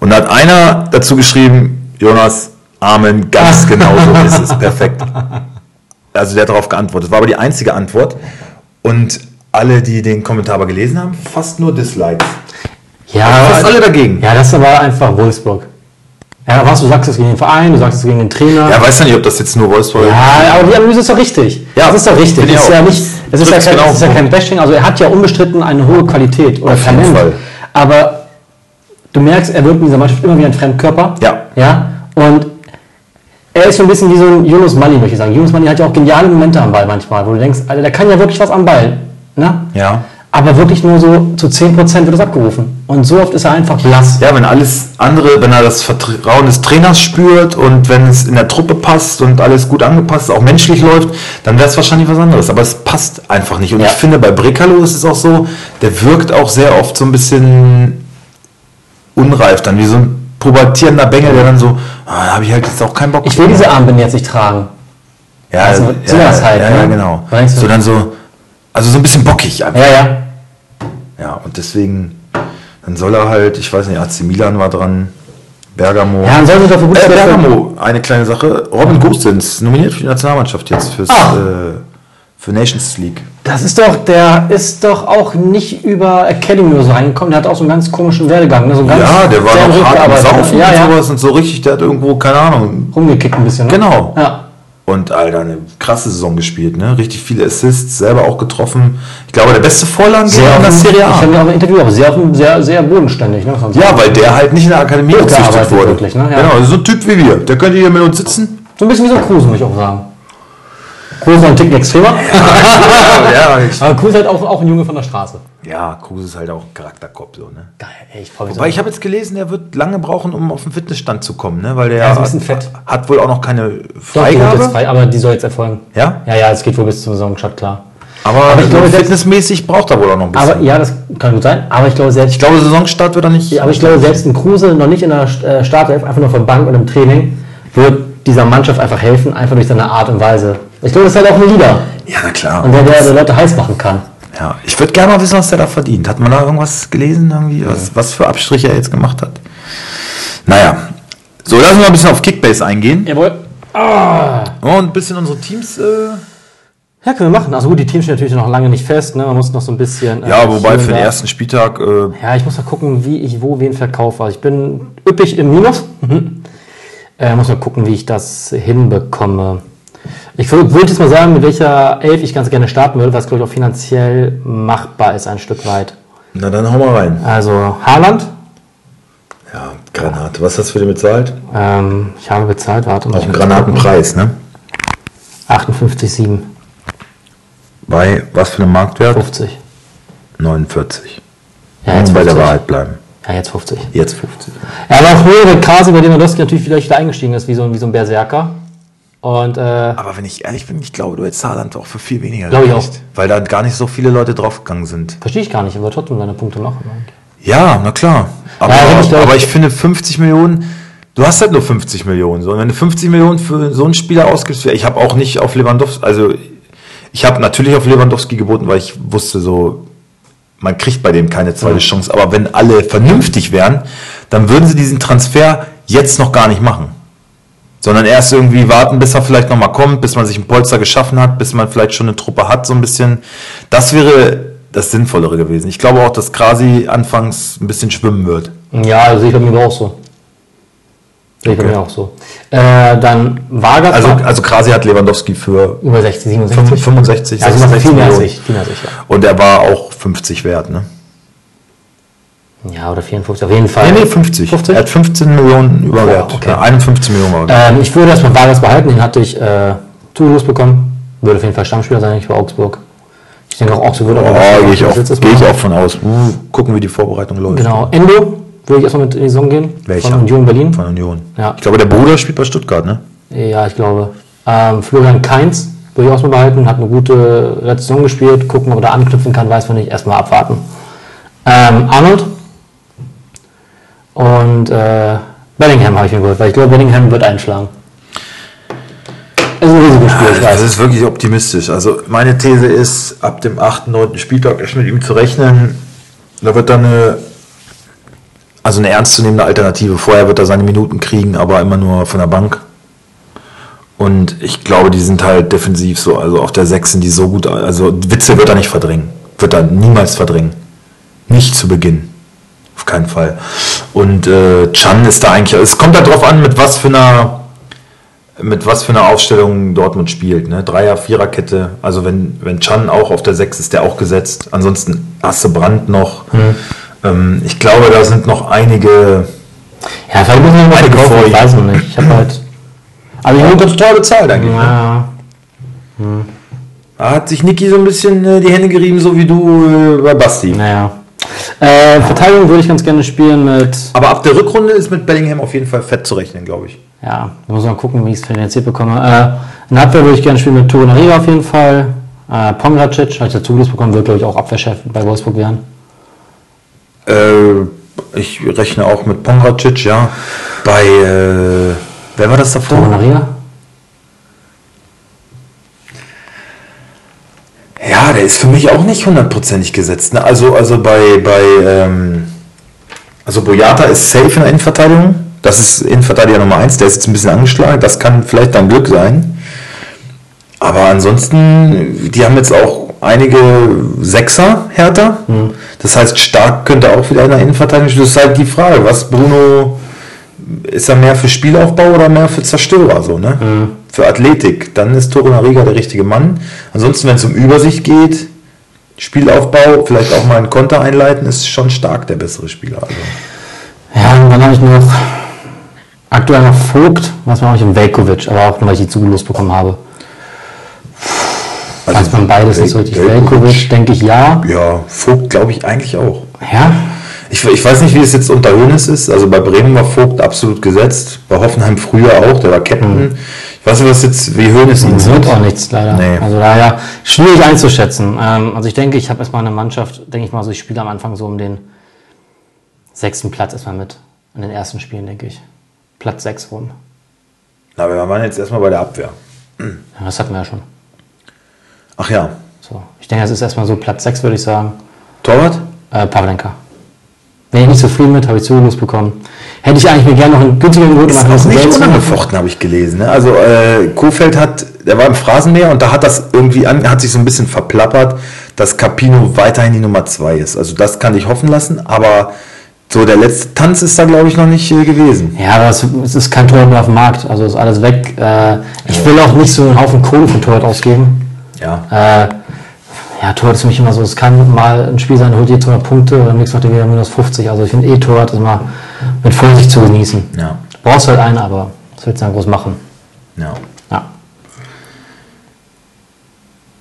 Und da hat einer dazu geschrieben, Jonas, Amen, ganz genau so ist es, perfekt. Also der hat darauf geantwortet. War aber die einzige Antwort. Und alle, die den Kommentar aber gelesen haben, fast nur Dislikes. Ja, Fast alle dagegen. Ja, das aber einfach Wolfsburg. Ja, was, du sagst es gegen den Verein, du sagst es gegen den Trainer. Ja, weiß ja nicht, ob das jetzt nur Wolfsburg Ja, aber die Analyse ist doch richtig. Ja, das ist doch richtig. Das ist ja nicht, das ist ja, kein, genau das ist ja kein Bashing. Also er hat ja unbestritten eine hohe Qualität oder Auf jeden Talent. Fall. Aber du merkst, er wirkt in dieser Mannschaft immer wie ein Fremdkörper. Ja. Ja. Und er ist so ein bisschen wie so ein Jonas Mali, möchte ich sagen. Jonas Mali hat ja auch geniale Momente am Ball manchmal, wo du denkst, Alter, der kann ja wirklich was am Ball. Ne? Ja. Aber wirklich nur so zu 10% wird es abgerufen. Und so oft ist er einfach blass. Ja, wenn alles andere, wenn er das Vertrauen des Trainers spürt und wenn es in der Truppe passt und alles gut angepasst, auch menschlich läuft, dann wäre es wahrscheinlich was anderes. Aber es passt einfach nicht. Und Ja. ich finde, bei Brekalo ist es auch so, der wirkt auch sehr oft so ein bisschen unreif dann, wie so ein pubertierender Bengel, der dann so, ah, da habe ich halt jetzt auch keinen Bock Ich will diese Armbinde jetzt nicht tragen. Ja, Also, ja, sowas halt, ja, ne? ja, genau. So dann so, also so ein bisschen bockig einfach. Ja, ja. Ja, und deswegen, dann soll er halt, ich weiß nicht, AC Milan war dran, Bergamo. Ja, dann soll sich dafür gut äh. Bergamo, eine kleine Sache. Robin Gosens, nominiert für die Nationalmannschaft jetzt fürs, Ah. äh, für Nations League. Das ist doch, der ist doch auch nicht über Academy oder so reingekommen. Der hat auch so einen ganz komischen Werdegang. Ne? So ganz Ja, der war noch hart am. Saufen Ja, und ja. sowas und so richtig, der hat irgendwo, keine Ahnung. Rumgekickt ein bisschen. Ne? Genau. Ja. Und Alter, eine krasse Saison gespielt, ne? Richtig viele Assists, selber auch getroffen. Ich glaube, der beste Vorlagengeber in der Serie Ich habe A. ihn auch im Interview, aber sehr, sehr, sehr bodenständig. Ne? Ja, weil der halt nicht in der Akademie gezüchtet wurde. wirklich, ne? Ja. Genau, so ein Typ wie wir. Der könnte hier mit uns sitzen. So ein bisschen wie so Kruse, muss ich auch sagen. Kruse ein Ticken extremer. ja, ich, Aber Kruse halt auch, auch ein Junge von der Straße. Ja, Kruse ist halt auch ein Charakterkopf, so, ne? Geil, ey, ich Wobei ich habe jetzt gelesen, er wird lange brauchen, um auf den Fitnessstand zu kommen, ne? Weil der Ja, ist ein bisschen fett. hat wohl auch noch keine Doch, die Freigabe. jetzt frei, aber die soll jetzt erfolgen. Ja? Ja, ja, es geht wohl bis zum Saisonstart, klar. aber, Aber ich so glaube, fitnessmäßig braucht er wohl auch noch ein bisschen. Aber ja, das kann gut sein. Aber ich glaube, selbst, ich glaube, Saisonstart wird er nicht. Ja, aber ich glaube, selbst ein Kruse noch nicht in der äh, Startelf, einfach nur von Bank und im Training, wird dieser Mannschaft einfach helfen, einfach durch seine Art und Weise. Ich glaube, das ist halt auch ein Leader. ja, na klar. Und der, der, der Leute heiß machen kann. Ja, ich würde gerne mal wissen, was der da verdient. Hat man da irgendwas gelesen, irgendwie, was, was für Abstriche er jetzt gemacht hat? Naja, so lassen wir mal ein bisschen auf Kickbase eingehen Jawohl. und ein bisschen unsere Teams. Äh, Ja, können wir machen. Also gut, die Teams stehen natürlich noch lange nicht fest. Ne? Man muss noch so ein bisschen. ja, äh, wobei hier für den da- ersten Spieltag. Äh, Ja, ich muss mal gucken, wie ich wo wen verkaufe. Also ich bin üppig im Minus. Mhm. Äh, muss mal gucken, wie ich das hinbekomme. Ich würde würd jetzt mal sagen, mit welcher Elf ich ganz gerne starten würde, was glaube ich auch finanziell machbar ist, ein Stück weit. na dann hau mal rein. Also Haaland, Ja, Granate. Was hast du für den bezahlt? ähm, ich habe bezahlt, warte mal. Auch einen Granatenpreis, ne? 58,7, Bei was für einem Marktwert? 50. 49. Ja, jetzt Und bei der 50. Wahrheit bleiben. Ja, jetzt 50. Jetzt 50. Ja, aber auch nur, weil Kasi bei Lewandowski natürlich wieder, wieder eingestiegen ist, wie so, wie so ein Berserker. Und äh, Aber wenn ich ehrlich bin, ich glaube, du hättest Saarland auch für viel weniger Glaube ich gekriegt, Weil da gar nicht so viele Leute draufgegangen sind. verstehe ich gar nicht, aber trotzdem seine Punkte machen. Ja, na klar. Aber, Ja, wenn ich aber ich finde 50 Millionen, du hast halt nur 50 Millionen. So. Und wenn du 50 Millionen für so einen Spieler ausgibst, ich habe auch nicht auf Lewandowski, also ich habe natürlich auf Lewandowski geboten, weil ich wusste so, man kriegt bei dem keine zweite Chance. Aber wenn alle vernünftig wären, dann würden sie diesen Transfer jetzt noch gar nicht machen. Sondern erst irgendwie warten, bis er vielleicht nochmal kommt, bis man sich ein Polster geschaffen hat, bis man vielleicht schon eine Truppe hat, so ein bisschen. Das wäre das Sinnvollere gewesen. Ich glaube auch, dass Krasi anfangs ein bisschen schwimmen wird. Ja, also sehe ich bei mir auch so. Sehe ich bei Okay. mir auch so. Äh, dann Vargas Also, also Krasi hat Lewandowski für über 60, 67. 65, Also noch 66 viel mehr als ich. Viel mehr als ich, ja. Und er war auch 50 wert, ne? Ja, oder 54, auf jeden Fall. Nee, nee, 50. 50? Er hat 15 Millionen Überwert. Boah, okay. Ja, 51 Millionen war er. Ähm, ich würde erstmal Vargas behalten, den hatte ich äh, zugelost bekommen. Würde auf jeden Fall Stammspieler sein, ich für Augsburg. Ich denke auch Augsburg würde auch Oh, gehe ich, auch, geh ich auch von aus. Uh, gucken, wie die Vorbereitung läuft. Genau. Endo würde ich erstmal mit in die Saison gehen. Welcher? Von Union Berlin. Von Union. Ja. Ich glaube, der Bruder spielt bei Stuttgart, ne? Ja, ich glaube. Ähm, Florian Kainz würde ich auch mal behalten, hat eine gute letzte Saison gespielt. Gucken, ob er da anknüpfen kann, weiß man nicht. Erstmal abwarten. Ähm, Arnold und äh, Bellingham habe ich mir geholt, weil ich glaube, Bellingham wird einschlagen. Ist ein Risikospiel, ich Das weiß. ist wirklich optimistisch. Also meine These ist, ab dem 8., 9. Spieltag ist mit ihm zu rechnen. Da wird dann eine, also eine ernstzunehmende Alternative. Vorher wird er seine Minuten kriegen, aber immer nur von der Bank. Und ich glaube, die sind halt defensiv so, also auf der 6 sind die so gut. Also Witze wird er nicht verdrängen. Wird er niemals verdrängen. Nicht zu Beginn. Auf keinen Fall. Und äh, Chan ist da eigentlich, es kommt halt drauf an, mit was für einer mit was für einer Aufstellung Dortmund spielt. Ne? Dreier, Viererkette. Also wenn, wenn Chan auch auf der 6 ist, der auch gesetzt. Ansonsten Asse Brandt noch. Ähm, ich glaube, da sind noch einige. Ja, vielleicht ich noch mal Einige verkaufen, vor ich weiß noch nicht. Ich habe halt. Aber haben ganz teuer bezahlt eigentlich. Ne? Ja, Da hat sich Niki so ein bisschen äh, die Hände gerieben, so wie du äh, bei Basti. naja. Äh, Verteidigung würde ich ganz gerne spielen mit. Aber ab der Rückrunde ist mit Bellingham auf jeden Fall fett zu rechnen, glaube ich. Ja, da muss man gucken, wie ich es finanziert bekomme. Äh, in Abwehr würde ich gerne spielen mit Torunariga auf jeden Fall. Äh, Pongracic, habe ich dazu gelöst bekommen, wird, glaube ich, auch Abwehrchef bei Wolfsburg werden. Äh, ich rechne auch mit Pongracic, ja. Bei, äh, wer war das davor? Torunariga? Der ist für mich auch nicht hundertprozentig gesetzt. Ne? Also, also bei, bei ähm, also Boyata ist safe in der Innenverteidigung. Das ist Innenverteidiger Nummer 1, der ist jetzt ein bisschen angeschlagen. Das kann vielleicht dein Glück sein. Aber ansonsten, die haben jetzt auch einige Sechser härter. Das heißt, stark könnte auch wieder in der Innenverteidigung. Das ist halt die Frage, was Bruno ist er mehr für Spielaufbau oder mehr für Zerstörer so, ne? Für Athletik, dann ist Torunariga der richtige Mann. Ansonsten, wenn es um Übersicht geht, Spielaufbau, vielleicht auch mal einen Konter einleiten, ist schon stark der bessere Spieler. Also. Ja, und dann habe ich noch aktuell noch Vogt, was mache ich im Velkovic, aber auch nur, weil ich die zugelost bekommen habe. Weiß man beides nicht so richtig. Also Velkovic, denke ich ja. Ja, Vogt glaube ich eigentlich auch. Ja, Ich, ich weiß nicht, wie es jetzt unter Hönes ist. Also bei Bremen war Vogt absolut gesetzt. Bei Hoffenheim früher auch, der war Captain. Ich weiß nicht, was jetzt, wie Hönes ihn es wird sieht. auch nichts leider. Nee. Also daher schwierig einzuschätzen. Ähm, also ich denke, ich habe erstmal eine Mannschaft, denke ich mal, so ich spiele am Anfang so um den sechsten Platz erstmal mit. In den ersten Spielen, denke ich. Platz sechs rum. Na, wir waren jetzt erstmal bei der Abwehr. Ja, das hatten wir ja schon. Ach ja. So. Ich denke, das ist erstmal so Platz 6, würde ich sagen. Torwart? Äh, Pavlenka. Bin ich nicht zufrieden mit, habe ich zugelost bekommen. Hätte ich eigentlich mir gerne noch einen günstigeren Gurt Ist machen auch müssen. nicht Geld zu machen. unangefochten, habe ich gelesen. Ne? Also äh, Kofeld hat, der war im Phrasenmäher und da hat das irgendwie an, hat sich so ein bisschen verplappert, dass Capino weiterhin die Nummer 2 ist. Also das kann ich hoffen lassen, aber so der letzte Tanz ist da glaube ich noch nicht äh, gewesen. Ja, aber es, es ist kein Torwart mehr auf dem Markt. Also ist alles weg. Äh, ich will auch nicht so einen Haufen Kohle für Torwart ausgeben. Ja. Ja, Torwart ist für mich immer so, es kann mal ein Spiel sein, holt jetzt 100 Punkte und am nächsten macht er wieder minus 50. Also ich finde eh Torwart ist immer mit Vorsicht zu genießen. Ja. Du brauchst halt einen, aber was willst du dann groß machen? Ja. Ja.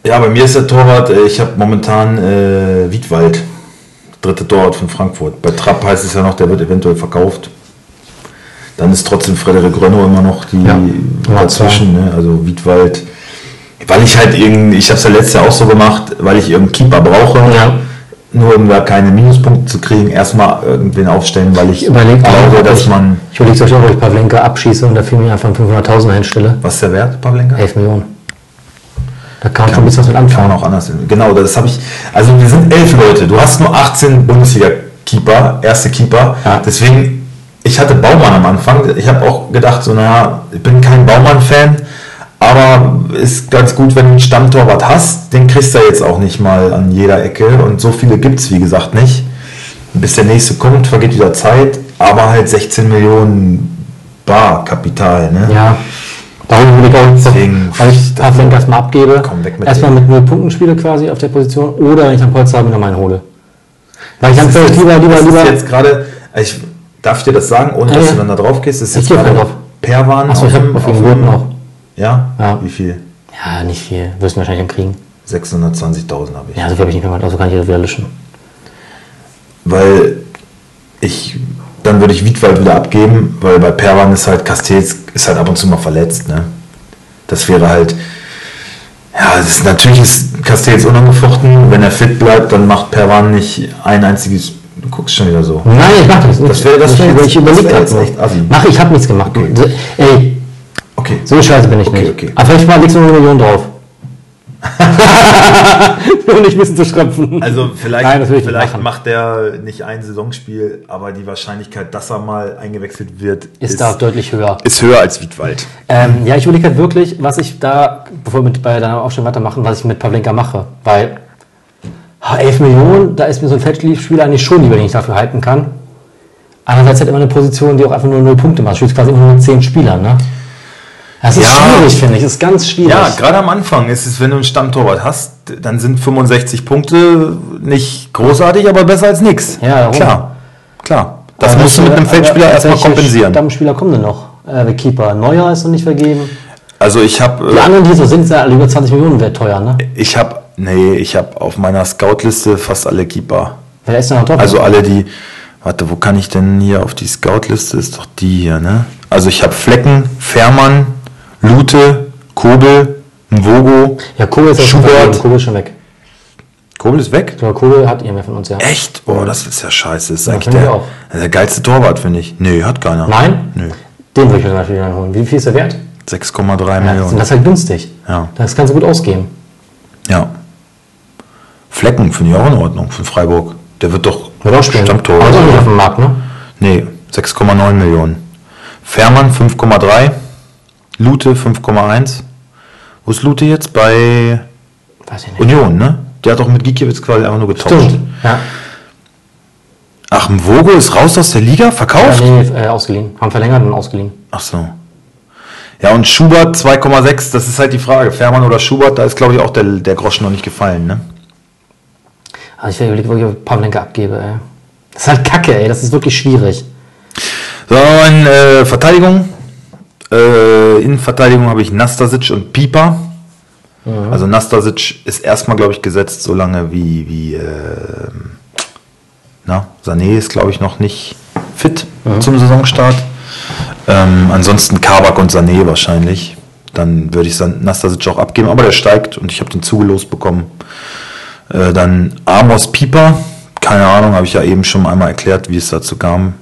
Ja, bei mir ist der Torwart, äh, ich habe momentan äh, Wiedwald, dritte Torwart von Frankfurt. Bei Trapp heißt es ja noch, der wird eventuell verkauft. Dann ist trotzdem Frederik Rönno immer noch die Ja, dazwischen, ne? also Wiedwald. Weil ich halt irgendwie, ich habe es ja letztes Jahr auch so gemacht, weil ich irgendeinen Keeper brauche, Ja. nur um da keine Minuspunkte zu kriegen, erstmal irgendwen aufstellen, weil ich Überlegt glaube, ob dass ich, man, Ich überlege zum Beispiel, ob ich Pavlenka abschieße und dafür mir einfach 500.000 hinstelle. was ist der Wert, Pavlenka? 11 Millionen. Da kann man schon ein bisschen was mit Kann anfangen. man auch anders hin. Genau, das habe ich. Also wir sind elf Leute. Du hast nur 18 Bundesliga-Keeper, erste Keeper. Ja. Deswegen, ich hatte Baumann am Anfang. Ich habe auch gedacht, so naja, ich bin kein Baumann-Fan, aber ist ganz gut, wenn du einen Stammtorwart hast. Den kriegst du jetzt auch nicht mal an jeder Ecke. Und so viele gibt es, wie gesagt, nicht. Bis der nächste kommt, vergeht wieder Zeit, aber halt 16 Millionen Bar Kapital. Ne? Ja. Darum würde ich auch, Deswegen- weil ich Pavlenka erstmal abgebe, Komm, weg mit erstmal mit null Punkten spiele quasi auf der Position oder wenn ich am Polster habe, wieder meinen hole. Weil ich dann vielleicht lieber, lieber, das lieber. Ist jetzt gerade, ich darf dir das sagen, ohne dass ja. du dann da drauf gehst? Das ist Ich jetzt gerade drauf. Perwan. Achso, ich auf den dem- Gurten noch. Ja? Ja. Wie viel? Ja, nicht viel. Wirst du wahrscheinlich kriegen. 620.000 habe ich. Ja, so viel habe ich nicht gemacht, also kann ich das wieder löschen. Weil ich, dann würde ich Wiedwald wieder abgeben, weil bei Perwan ist halt Castells ist halt ab und zu mal verletzt. Ne? Das wäre halt, ja, das ist, natürlich ist Castells unangefochten. Wenn er fit bleibt, dann macht Perwan nicht ein einziges, du guckst schon wieder so. Nein, ich mach das nicht. Das wär- das ich, wär ich das wär gerade jetzt echt assi. nur. Mach, ich habe nichts gemacht. Okay. Ey, Okay. so scheiße bin ich Okay, nicht. okay. Aber vielleicht mal legst du eine Million drauf. um nicht ein bisschen zu schröpfen. Also vielleicht, Nein, vielleicht macht er nicht ein Saisonspiel, aber die Wahrscheinlichkeit, dass er mal eingewechselt wird, ist da deutlich höher. ist höher als Wiedwald. Ähm, ja, ich überlege halt wirklich, was ich da, bevor wir mit, bei deiner Aufstellung weitermachen, was ich mit Pavlenka mache. Weil ah, 11 Millionen, da ist mir so ein Feldspieler eigentlich schon lieber, den ich dafür halten kann. Andererseits halt immer eine Position, die auch einfach nur 0 Punkte macht. Du spielst quasi immer nur mit 10 Spielern, ne? Das ist Ja. schwierig, finde ich. Das ist ganz schwierig. Ja, gerade am Anfang ist es, wenn du einen Stammtorwart hast, dann sind 65 Punkte nicht großartig, aber besser als nichts. Ja, darum. klar. Klar. Das Aber musst du mit einem Feldspieler erstmal kompensieren. Stammspieler kommen denn noch? Äh, der Keeper Neuer ist noch nicht vergeben. Also ich habe Die anderen, die so sind, sind ja alle über 20 Millionen wert teuer, ne? ich habe nee, ich habe auf meiner Scout-Liste fast alle Keeper. Wer ist denn noch drauf? Also alle die Warte, wo kann ich denn hier auf die Scout-Liste? Ist doch die hier, ne? Also ich habe Flecken, Fährmann, Lute, Kobel, Mvogo. ja, Kobel ist Schubert. Kobel ist schon weg. Kobel ist weg? Glaube, Kobel hat ihr mehr von uns, ja. Echt? Oh, das ist ja scheiße. Das ist Ja, eigentlich der, der geilste Torwart, finde ich. Nee, hat keiner. Nein? Nö. Den würde ich mir zum Beispiel dann holen. Wie viel ist der wert? 6,3 Ja, Millionen. das ist halt günstig. Ja. Das kannst du gut ausgeben. Ja. Flecken finde ich auch in Ordnung von Freiburg. Der wird doch. Stammtor. Auch nicht auf dem Markt, ne? Nee, 6,9 Millionen. Fährmann 5,3. Lute 5,1. Wo ist Lute jetzt? Bei. Union, ne? Der hat doch mit Gikiewicz quasi einfach nur getauscht. Stimmt. Ja. Ach, Mvogo ist raus aus der Liga? ja Verkauft? nee, äh, ausgeliehen. Haben verlängert und ausgeliehen. Ach so. Ja, und Schubert 2,6, das ist halt die Frage. Fährmann oder Schubert, da ist, glaube ich, auch der, der Groschen noch nicht gefallen, ne? Also ich überlege, wo ich Pavlenka abgebe, ey. Das ist halt kacke, ey. Das ist wirklich schwierig. So, in äh, Verteidigung. Äh, in Verteidigung habe ich Nastasic und Pieper. Also Nastasic ist erstmal, glaube ich, gesetzt, solange wie, wie äh, na, Sané ist, glaube ich, noch nicht fit zum Saisonstart. Ähm, ansonsten Kabak und Sané wahrscheinlich. Dann würde ich Nastasic auch abgeben, aber der steigt und ich habe den zugelost bekommen. Äh, dann Amos Pieper, keine Ahnung, habe ich ja eben schon einmal erklärt, wie es dazu kam.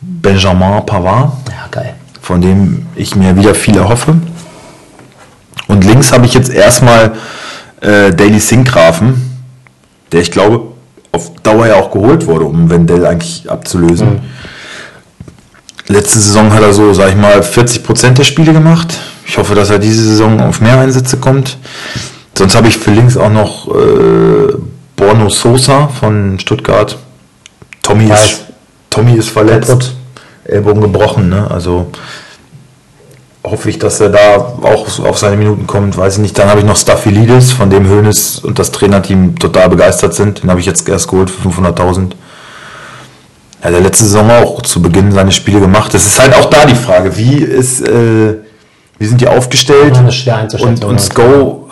Benjamin Pavard, Ja, geil. Von dem ich mir wieder viel erhoffe. Und links habe ich jetzt erstmal äh, Daily Sinkgrafen, der ich glaube auf Dauer ja auch geholt wurde, um Wendell eigentlich abzulösen. Letzte Saison hat er so, sag ich mal, 40% der Spiele gemacht. Ich hoffe, dass er diese Saison auf mehr Einsätze kommt. Sonst habe ich für links auch noch äh, Borno Sosa von Stuttgart. Tommy Weiß. ist, Tommy ist verletzt. Ellbogen gebrochen, ne? Also hoffe ich, dass er da auch auf seine Minuten kommt, weiß ich nicht. Dann habe ich noch Staphylidis, von dem Hoeneß und das Trainerteam total begeistert sind. Den habe ich jetzt erst geholt für 500.000. Ja, der letzte Saison auch zu Beginn seine Spiele gemacht. Das ist halt auch da die Frage, wie ist, äh, wie sind die aufgestellt? Ja. Und, und Sko,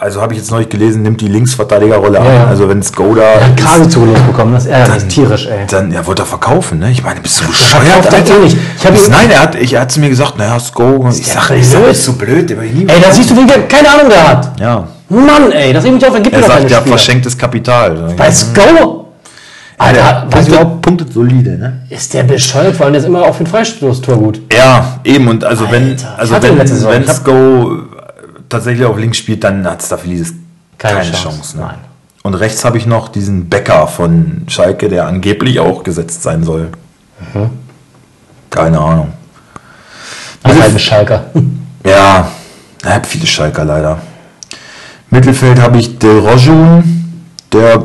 also habe ich jetzt neulich gelesen, nimmt die Linksverteidigerrolle Ja, an. ja. Also wenn Sko da Er hat ist, Kasi zugelost bekommen. Das ärgert mich tierisch, ey. dann, er wollte er verkaufen, ne? Ich meine, bist du bescheuert, er eh nicht. Ich ihn- Nein, er hat, ich, er hat zu mir gesagt, naja, Sko, ich sage, ich sag, blöd? ist so blöd, der will nie Ey, da siehst du, wie keine Ahnung der hat. Ja, Mann, ey, das regt mich auf, dann gibt er mir doch keine sagt ja, verschenktes Kapital. Bei Sko? Alter, Alter, du überhaupt, punktet solide, ne? ist der bescheuert, vor allem der ist immer auf den Freistoßtor gut. Ja, eben, und also wenn, Alter, also wenn, Saison. wenn hab- Sko tatsächlich auf links spielt, dann hat Staphylidis keine, Keine Chance. Chance, ne? nein. Und rechts habe ich noch diesen Becker von Schalke, der angeblich auch gesetzt sein soll. Mhm. Keine Ahnung. Ein Schalker. Ja, ich habe viele Schalker leider. Mittelfeld habe ich Del Rojun, der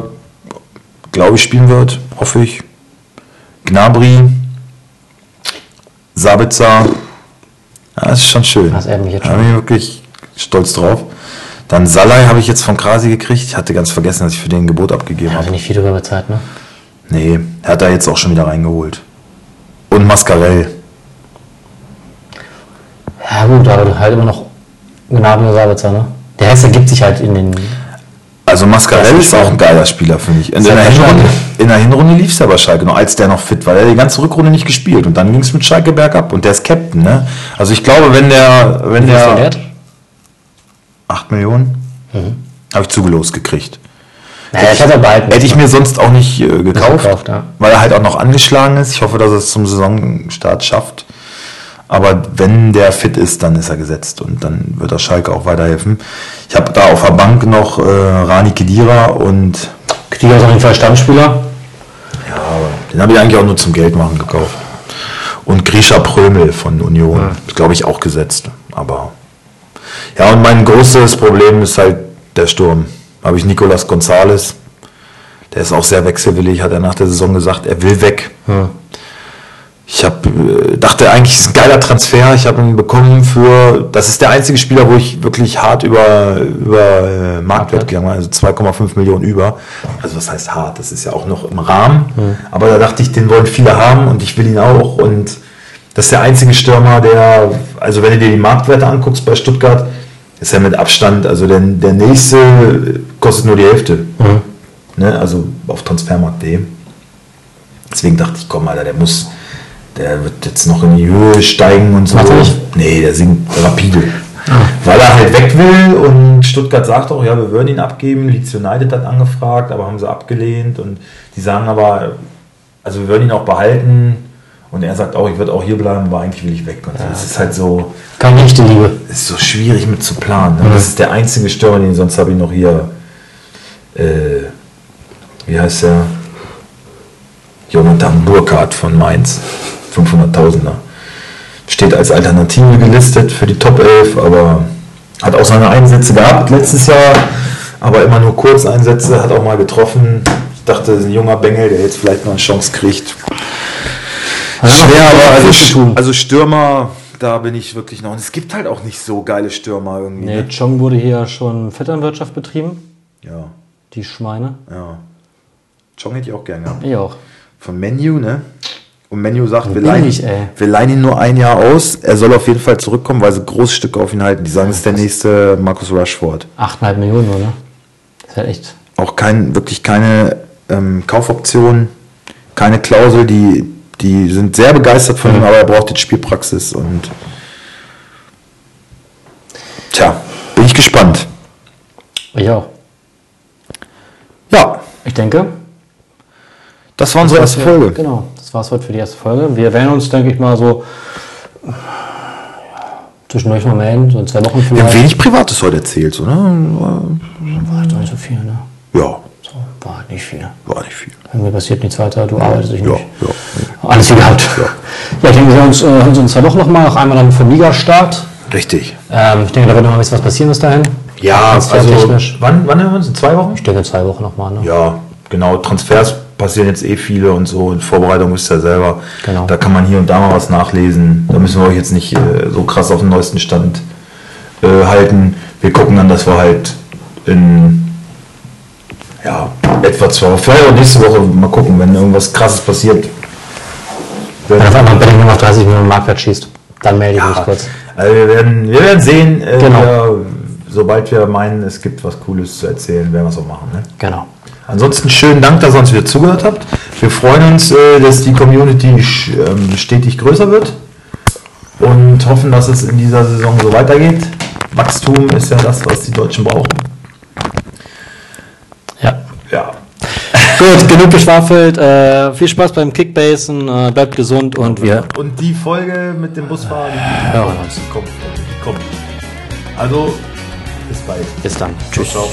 glaube ich spielen wird, hoffe ich. Gnabry, Sabitzer. Ja, das ist schon schön. Das mich jetzt Da bin ich wirklich stolz drauf. Dann Salai habe ich jetzt von Krasi gekriegt. Ich hatte ganz vergessen, dass ich für den ein Gebot abgegeben Ja, habe. bin ich viel drüber bezahlt, ne? Nee, er hat da jetzt auch schon wieder reingeholt. Und Mascarell. Ja gut, aber halt immer noch Gnabry Sabitzer, ne? Der Rest ergibt sich halt in den... Also Mascarell ist auch ein geiler Spieler, finde ich. In, Ist der bei Hinrunde, in der Hinrunde lief es ja bei Schalke, nur als der noch fit war. Der hat die ganze Rückrunde nicht gespielt und dann ging es mit Schalke bergab und der ist Captain. Ne? Also ich glaube, wenn der, wenn Wie der der wert? 8 Millionen Mhm. habe ich zugelost gekriegt. Naja, ich hatte behalten. Hätte ich mir sonst auch nicht äh, gekauft, gekauft, ja. weil er halt auch noch angeschlagen ist. Ich hoffe, dass er es zum Saisonstart schafft. Aber wenn der fit ist, dann ist er gesetzt und dann wird er Schalke auch weiterhelfen. Ich habe da auf der Bank noch äh, Rani Kedira und Krieger ist auf jeden Fall Stammspieler. Ja, aber den habe ich eigentlich auch nur zum Geld machen gekauft. Und Grisha Prömel von Union, ist glaube ich auch gesetzt. Aber ja, und mein großes Problem ist halt der Sturm. Habe ich Nicolas Gonzalez. Der ist auch sehr wechselwillig, hat er nach der Saison gesagt, er will weg. Ich hab, äh, dachte eigentlich, es ist ein geiler Transfer. Ich habe ihn bekommen für, das ist der einzige Spieler, wo ich wirklich hart über, über äh, Marktwert gegangen bin, also 2,5 Millionen über. Also was heißt hart? Das ist ja auch noch im Rahmen. Aber da dachte ich, den wollen viele haben und ich will ihn auch. Und das ist der einzige Stürmer, der, also wenn du dir die Marktwerte anguckst bei Stuttgart, ist er mit Abstand, also der, der nächste kostet nur die Hälfte. Ne? Also auf transfermarkt.de. Deswegen dachte ich, komm, Alter, der muss, der wird jetzt noch in die Höhe steigen und so. Macht er nicht? Nee, der sinkt rapide. Weil er halt weg will und Stuttgart sagt auch, ja, wir würden ihn abgeben. Leeds United hat angefragt, aber haben sie abgelehnt und die sagen aber, also wir würden ihn auch behalten. Und er sagt auch, ich würde auch hier bleiben, aber eigentlich will ich weg. Und das ist halt so, Keine echte Liebe. ist so schwierig mit zu planen. Ne? Das ist der einzige Stürmer, den sonst habe ich noch hier. Äh, wie heißt der? Jonathan Burkhardt von Mainz. 500.000er. Steht als Alternative gelistet für die Top 11, aber hat auch seine Einsätze gehabt letztes Jahr, aber immer nur Kurzeinsätze, hat auch mal getroffen. Ich dachte, das ist ein junger Bengel, der jetzt vielleicht mal eine Chance kriegt. Schwer, aber also, also Stürmer, da bin ich wirklich noch. Und es gibt halt auch nicht so geile Stürmer irgendwie. Nee, Ne? Chong wurde hier schon Vetternwirtschaft betrieben. Ja, Die Schweine. ja. Chong hätte ich auch gern gehabt. Ich auch. Von Menu, ne? Und Menu sagt, wir leihen, ich, wir leihen ihn nur ein Jahr aus. Er soll auf jeden Fall zurückkommen, weil sie große Stücke auf ihn halten. Die sagen, es ist der nächste Marcus Rushford. 8,5 Millionen, oder? Das ist halt echt. Auch kein, wirklich keine ähm, Kaufoption, keine Klausel. Die, die sind sehr begeistert von ihm, aber er braucht jetzt Spielpraxis. Und tja, bin ich gespannt. Ich auch. Ja, Ich denke. das war unsere erste Folge. Genau, das war's heute für die erste Folge. Wir werden uns, denke ich mal, so zwischendurch mal melden, so in zwei Wochen Wir haben vielleicht. wenig Privates heute erzählt, oder? War doch nicht so viel, ne? Ja, war nicht viel. war nicht viel. Mir passiert nichts weiter, du arbeitest dich Ja, nicht. ja. Alles wie gehabt. Ja. ich denke, wir sehen uns, äh, hören uns in zwei Wochen nochmal, auch einmal dann vom Liga-Start. Richtig. Ähm, ich denke, da wird noch mal ein bisschen was passieren bis dahin. Ja, also wann, wann hören wir uns? In zwei Wochen? Ich denke in zwei Wochen nochmal, ne? Ja, genau. Transfers passieren jetzt eh viele und so. In Vorbereitung ihr ja selber. Genau. Da kann man hier und da mal was nachlesen. Da müssen wir euch jetzt nicht äh, so krass auf den neuesten Stand äh, halten. Wir gucken dann, dass wir halt in ja, etwa zwei Wochen, vielleicht auch nächste Woche mal gucken, wenn irgendwas krasses passiert. Wenn auf einmal Bellingham auf 30 Millionen Marktwert schießt, dann melde ich mich Ja, kurz. also wir werden, wir werden sehen, äh, Genau. wir, sobald wir meinen, es gibt was Cooles zu erzählen, werden wir es auch machen. Ne? Genau. Ansonsten schönen Dank, dass ihr uns wieder zugehört habt. Wir freuen uns, äh, dass die Community ähm, stetig größer wird und hoffen, dass es in dieser Saison so weitergeht. Wachstum ist ja das, was die Deutschen brauchen. Ja. Gut, genug geschwafelt. Äh, viel Spaß beim Kickbasen. Äh, bleibt gesund und wir Und die Folge mit dem Busfahrer, die hören uns. kommt. Kommt. Also, bis bald. Bis dann. Tschüss. Ciao.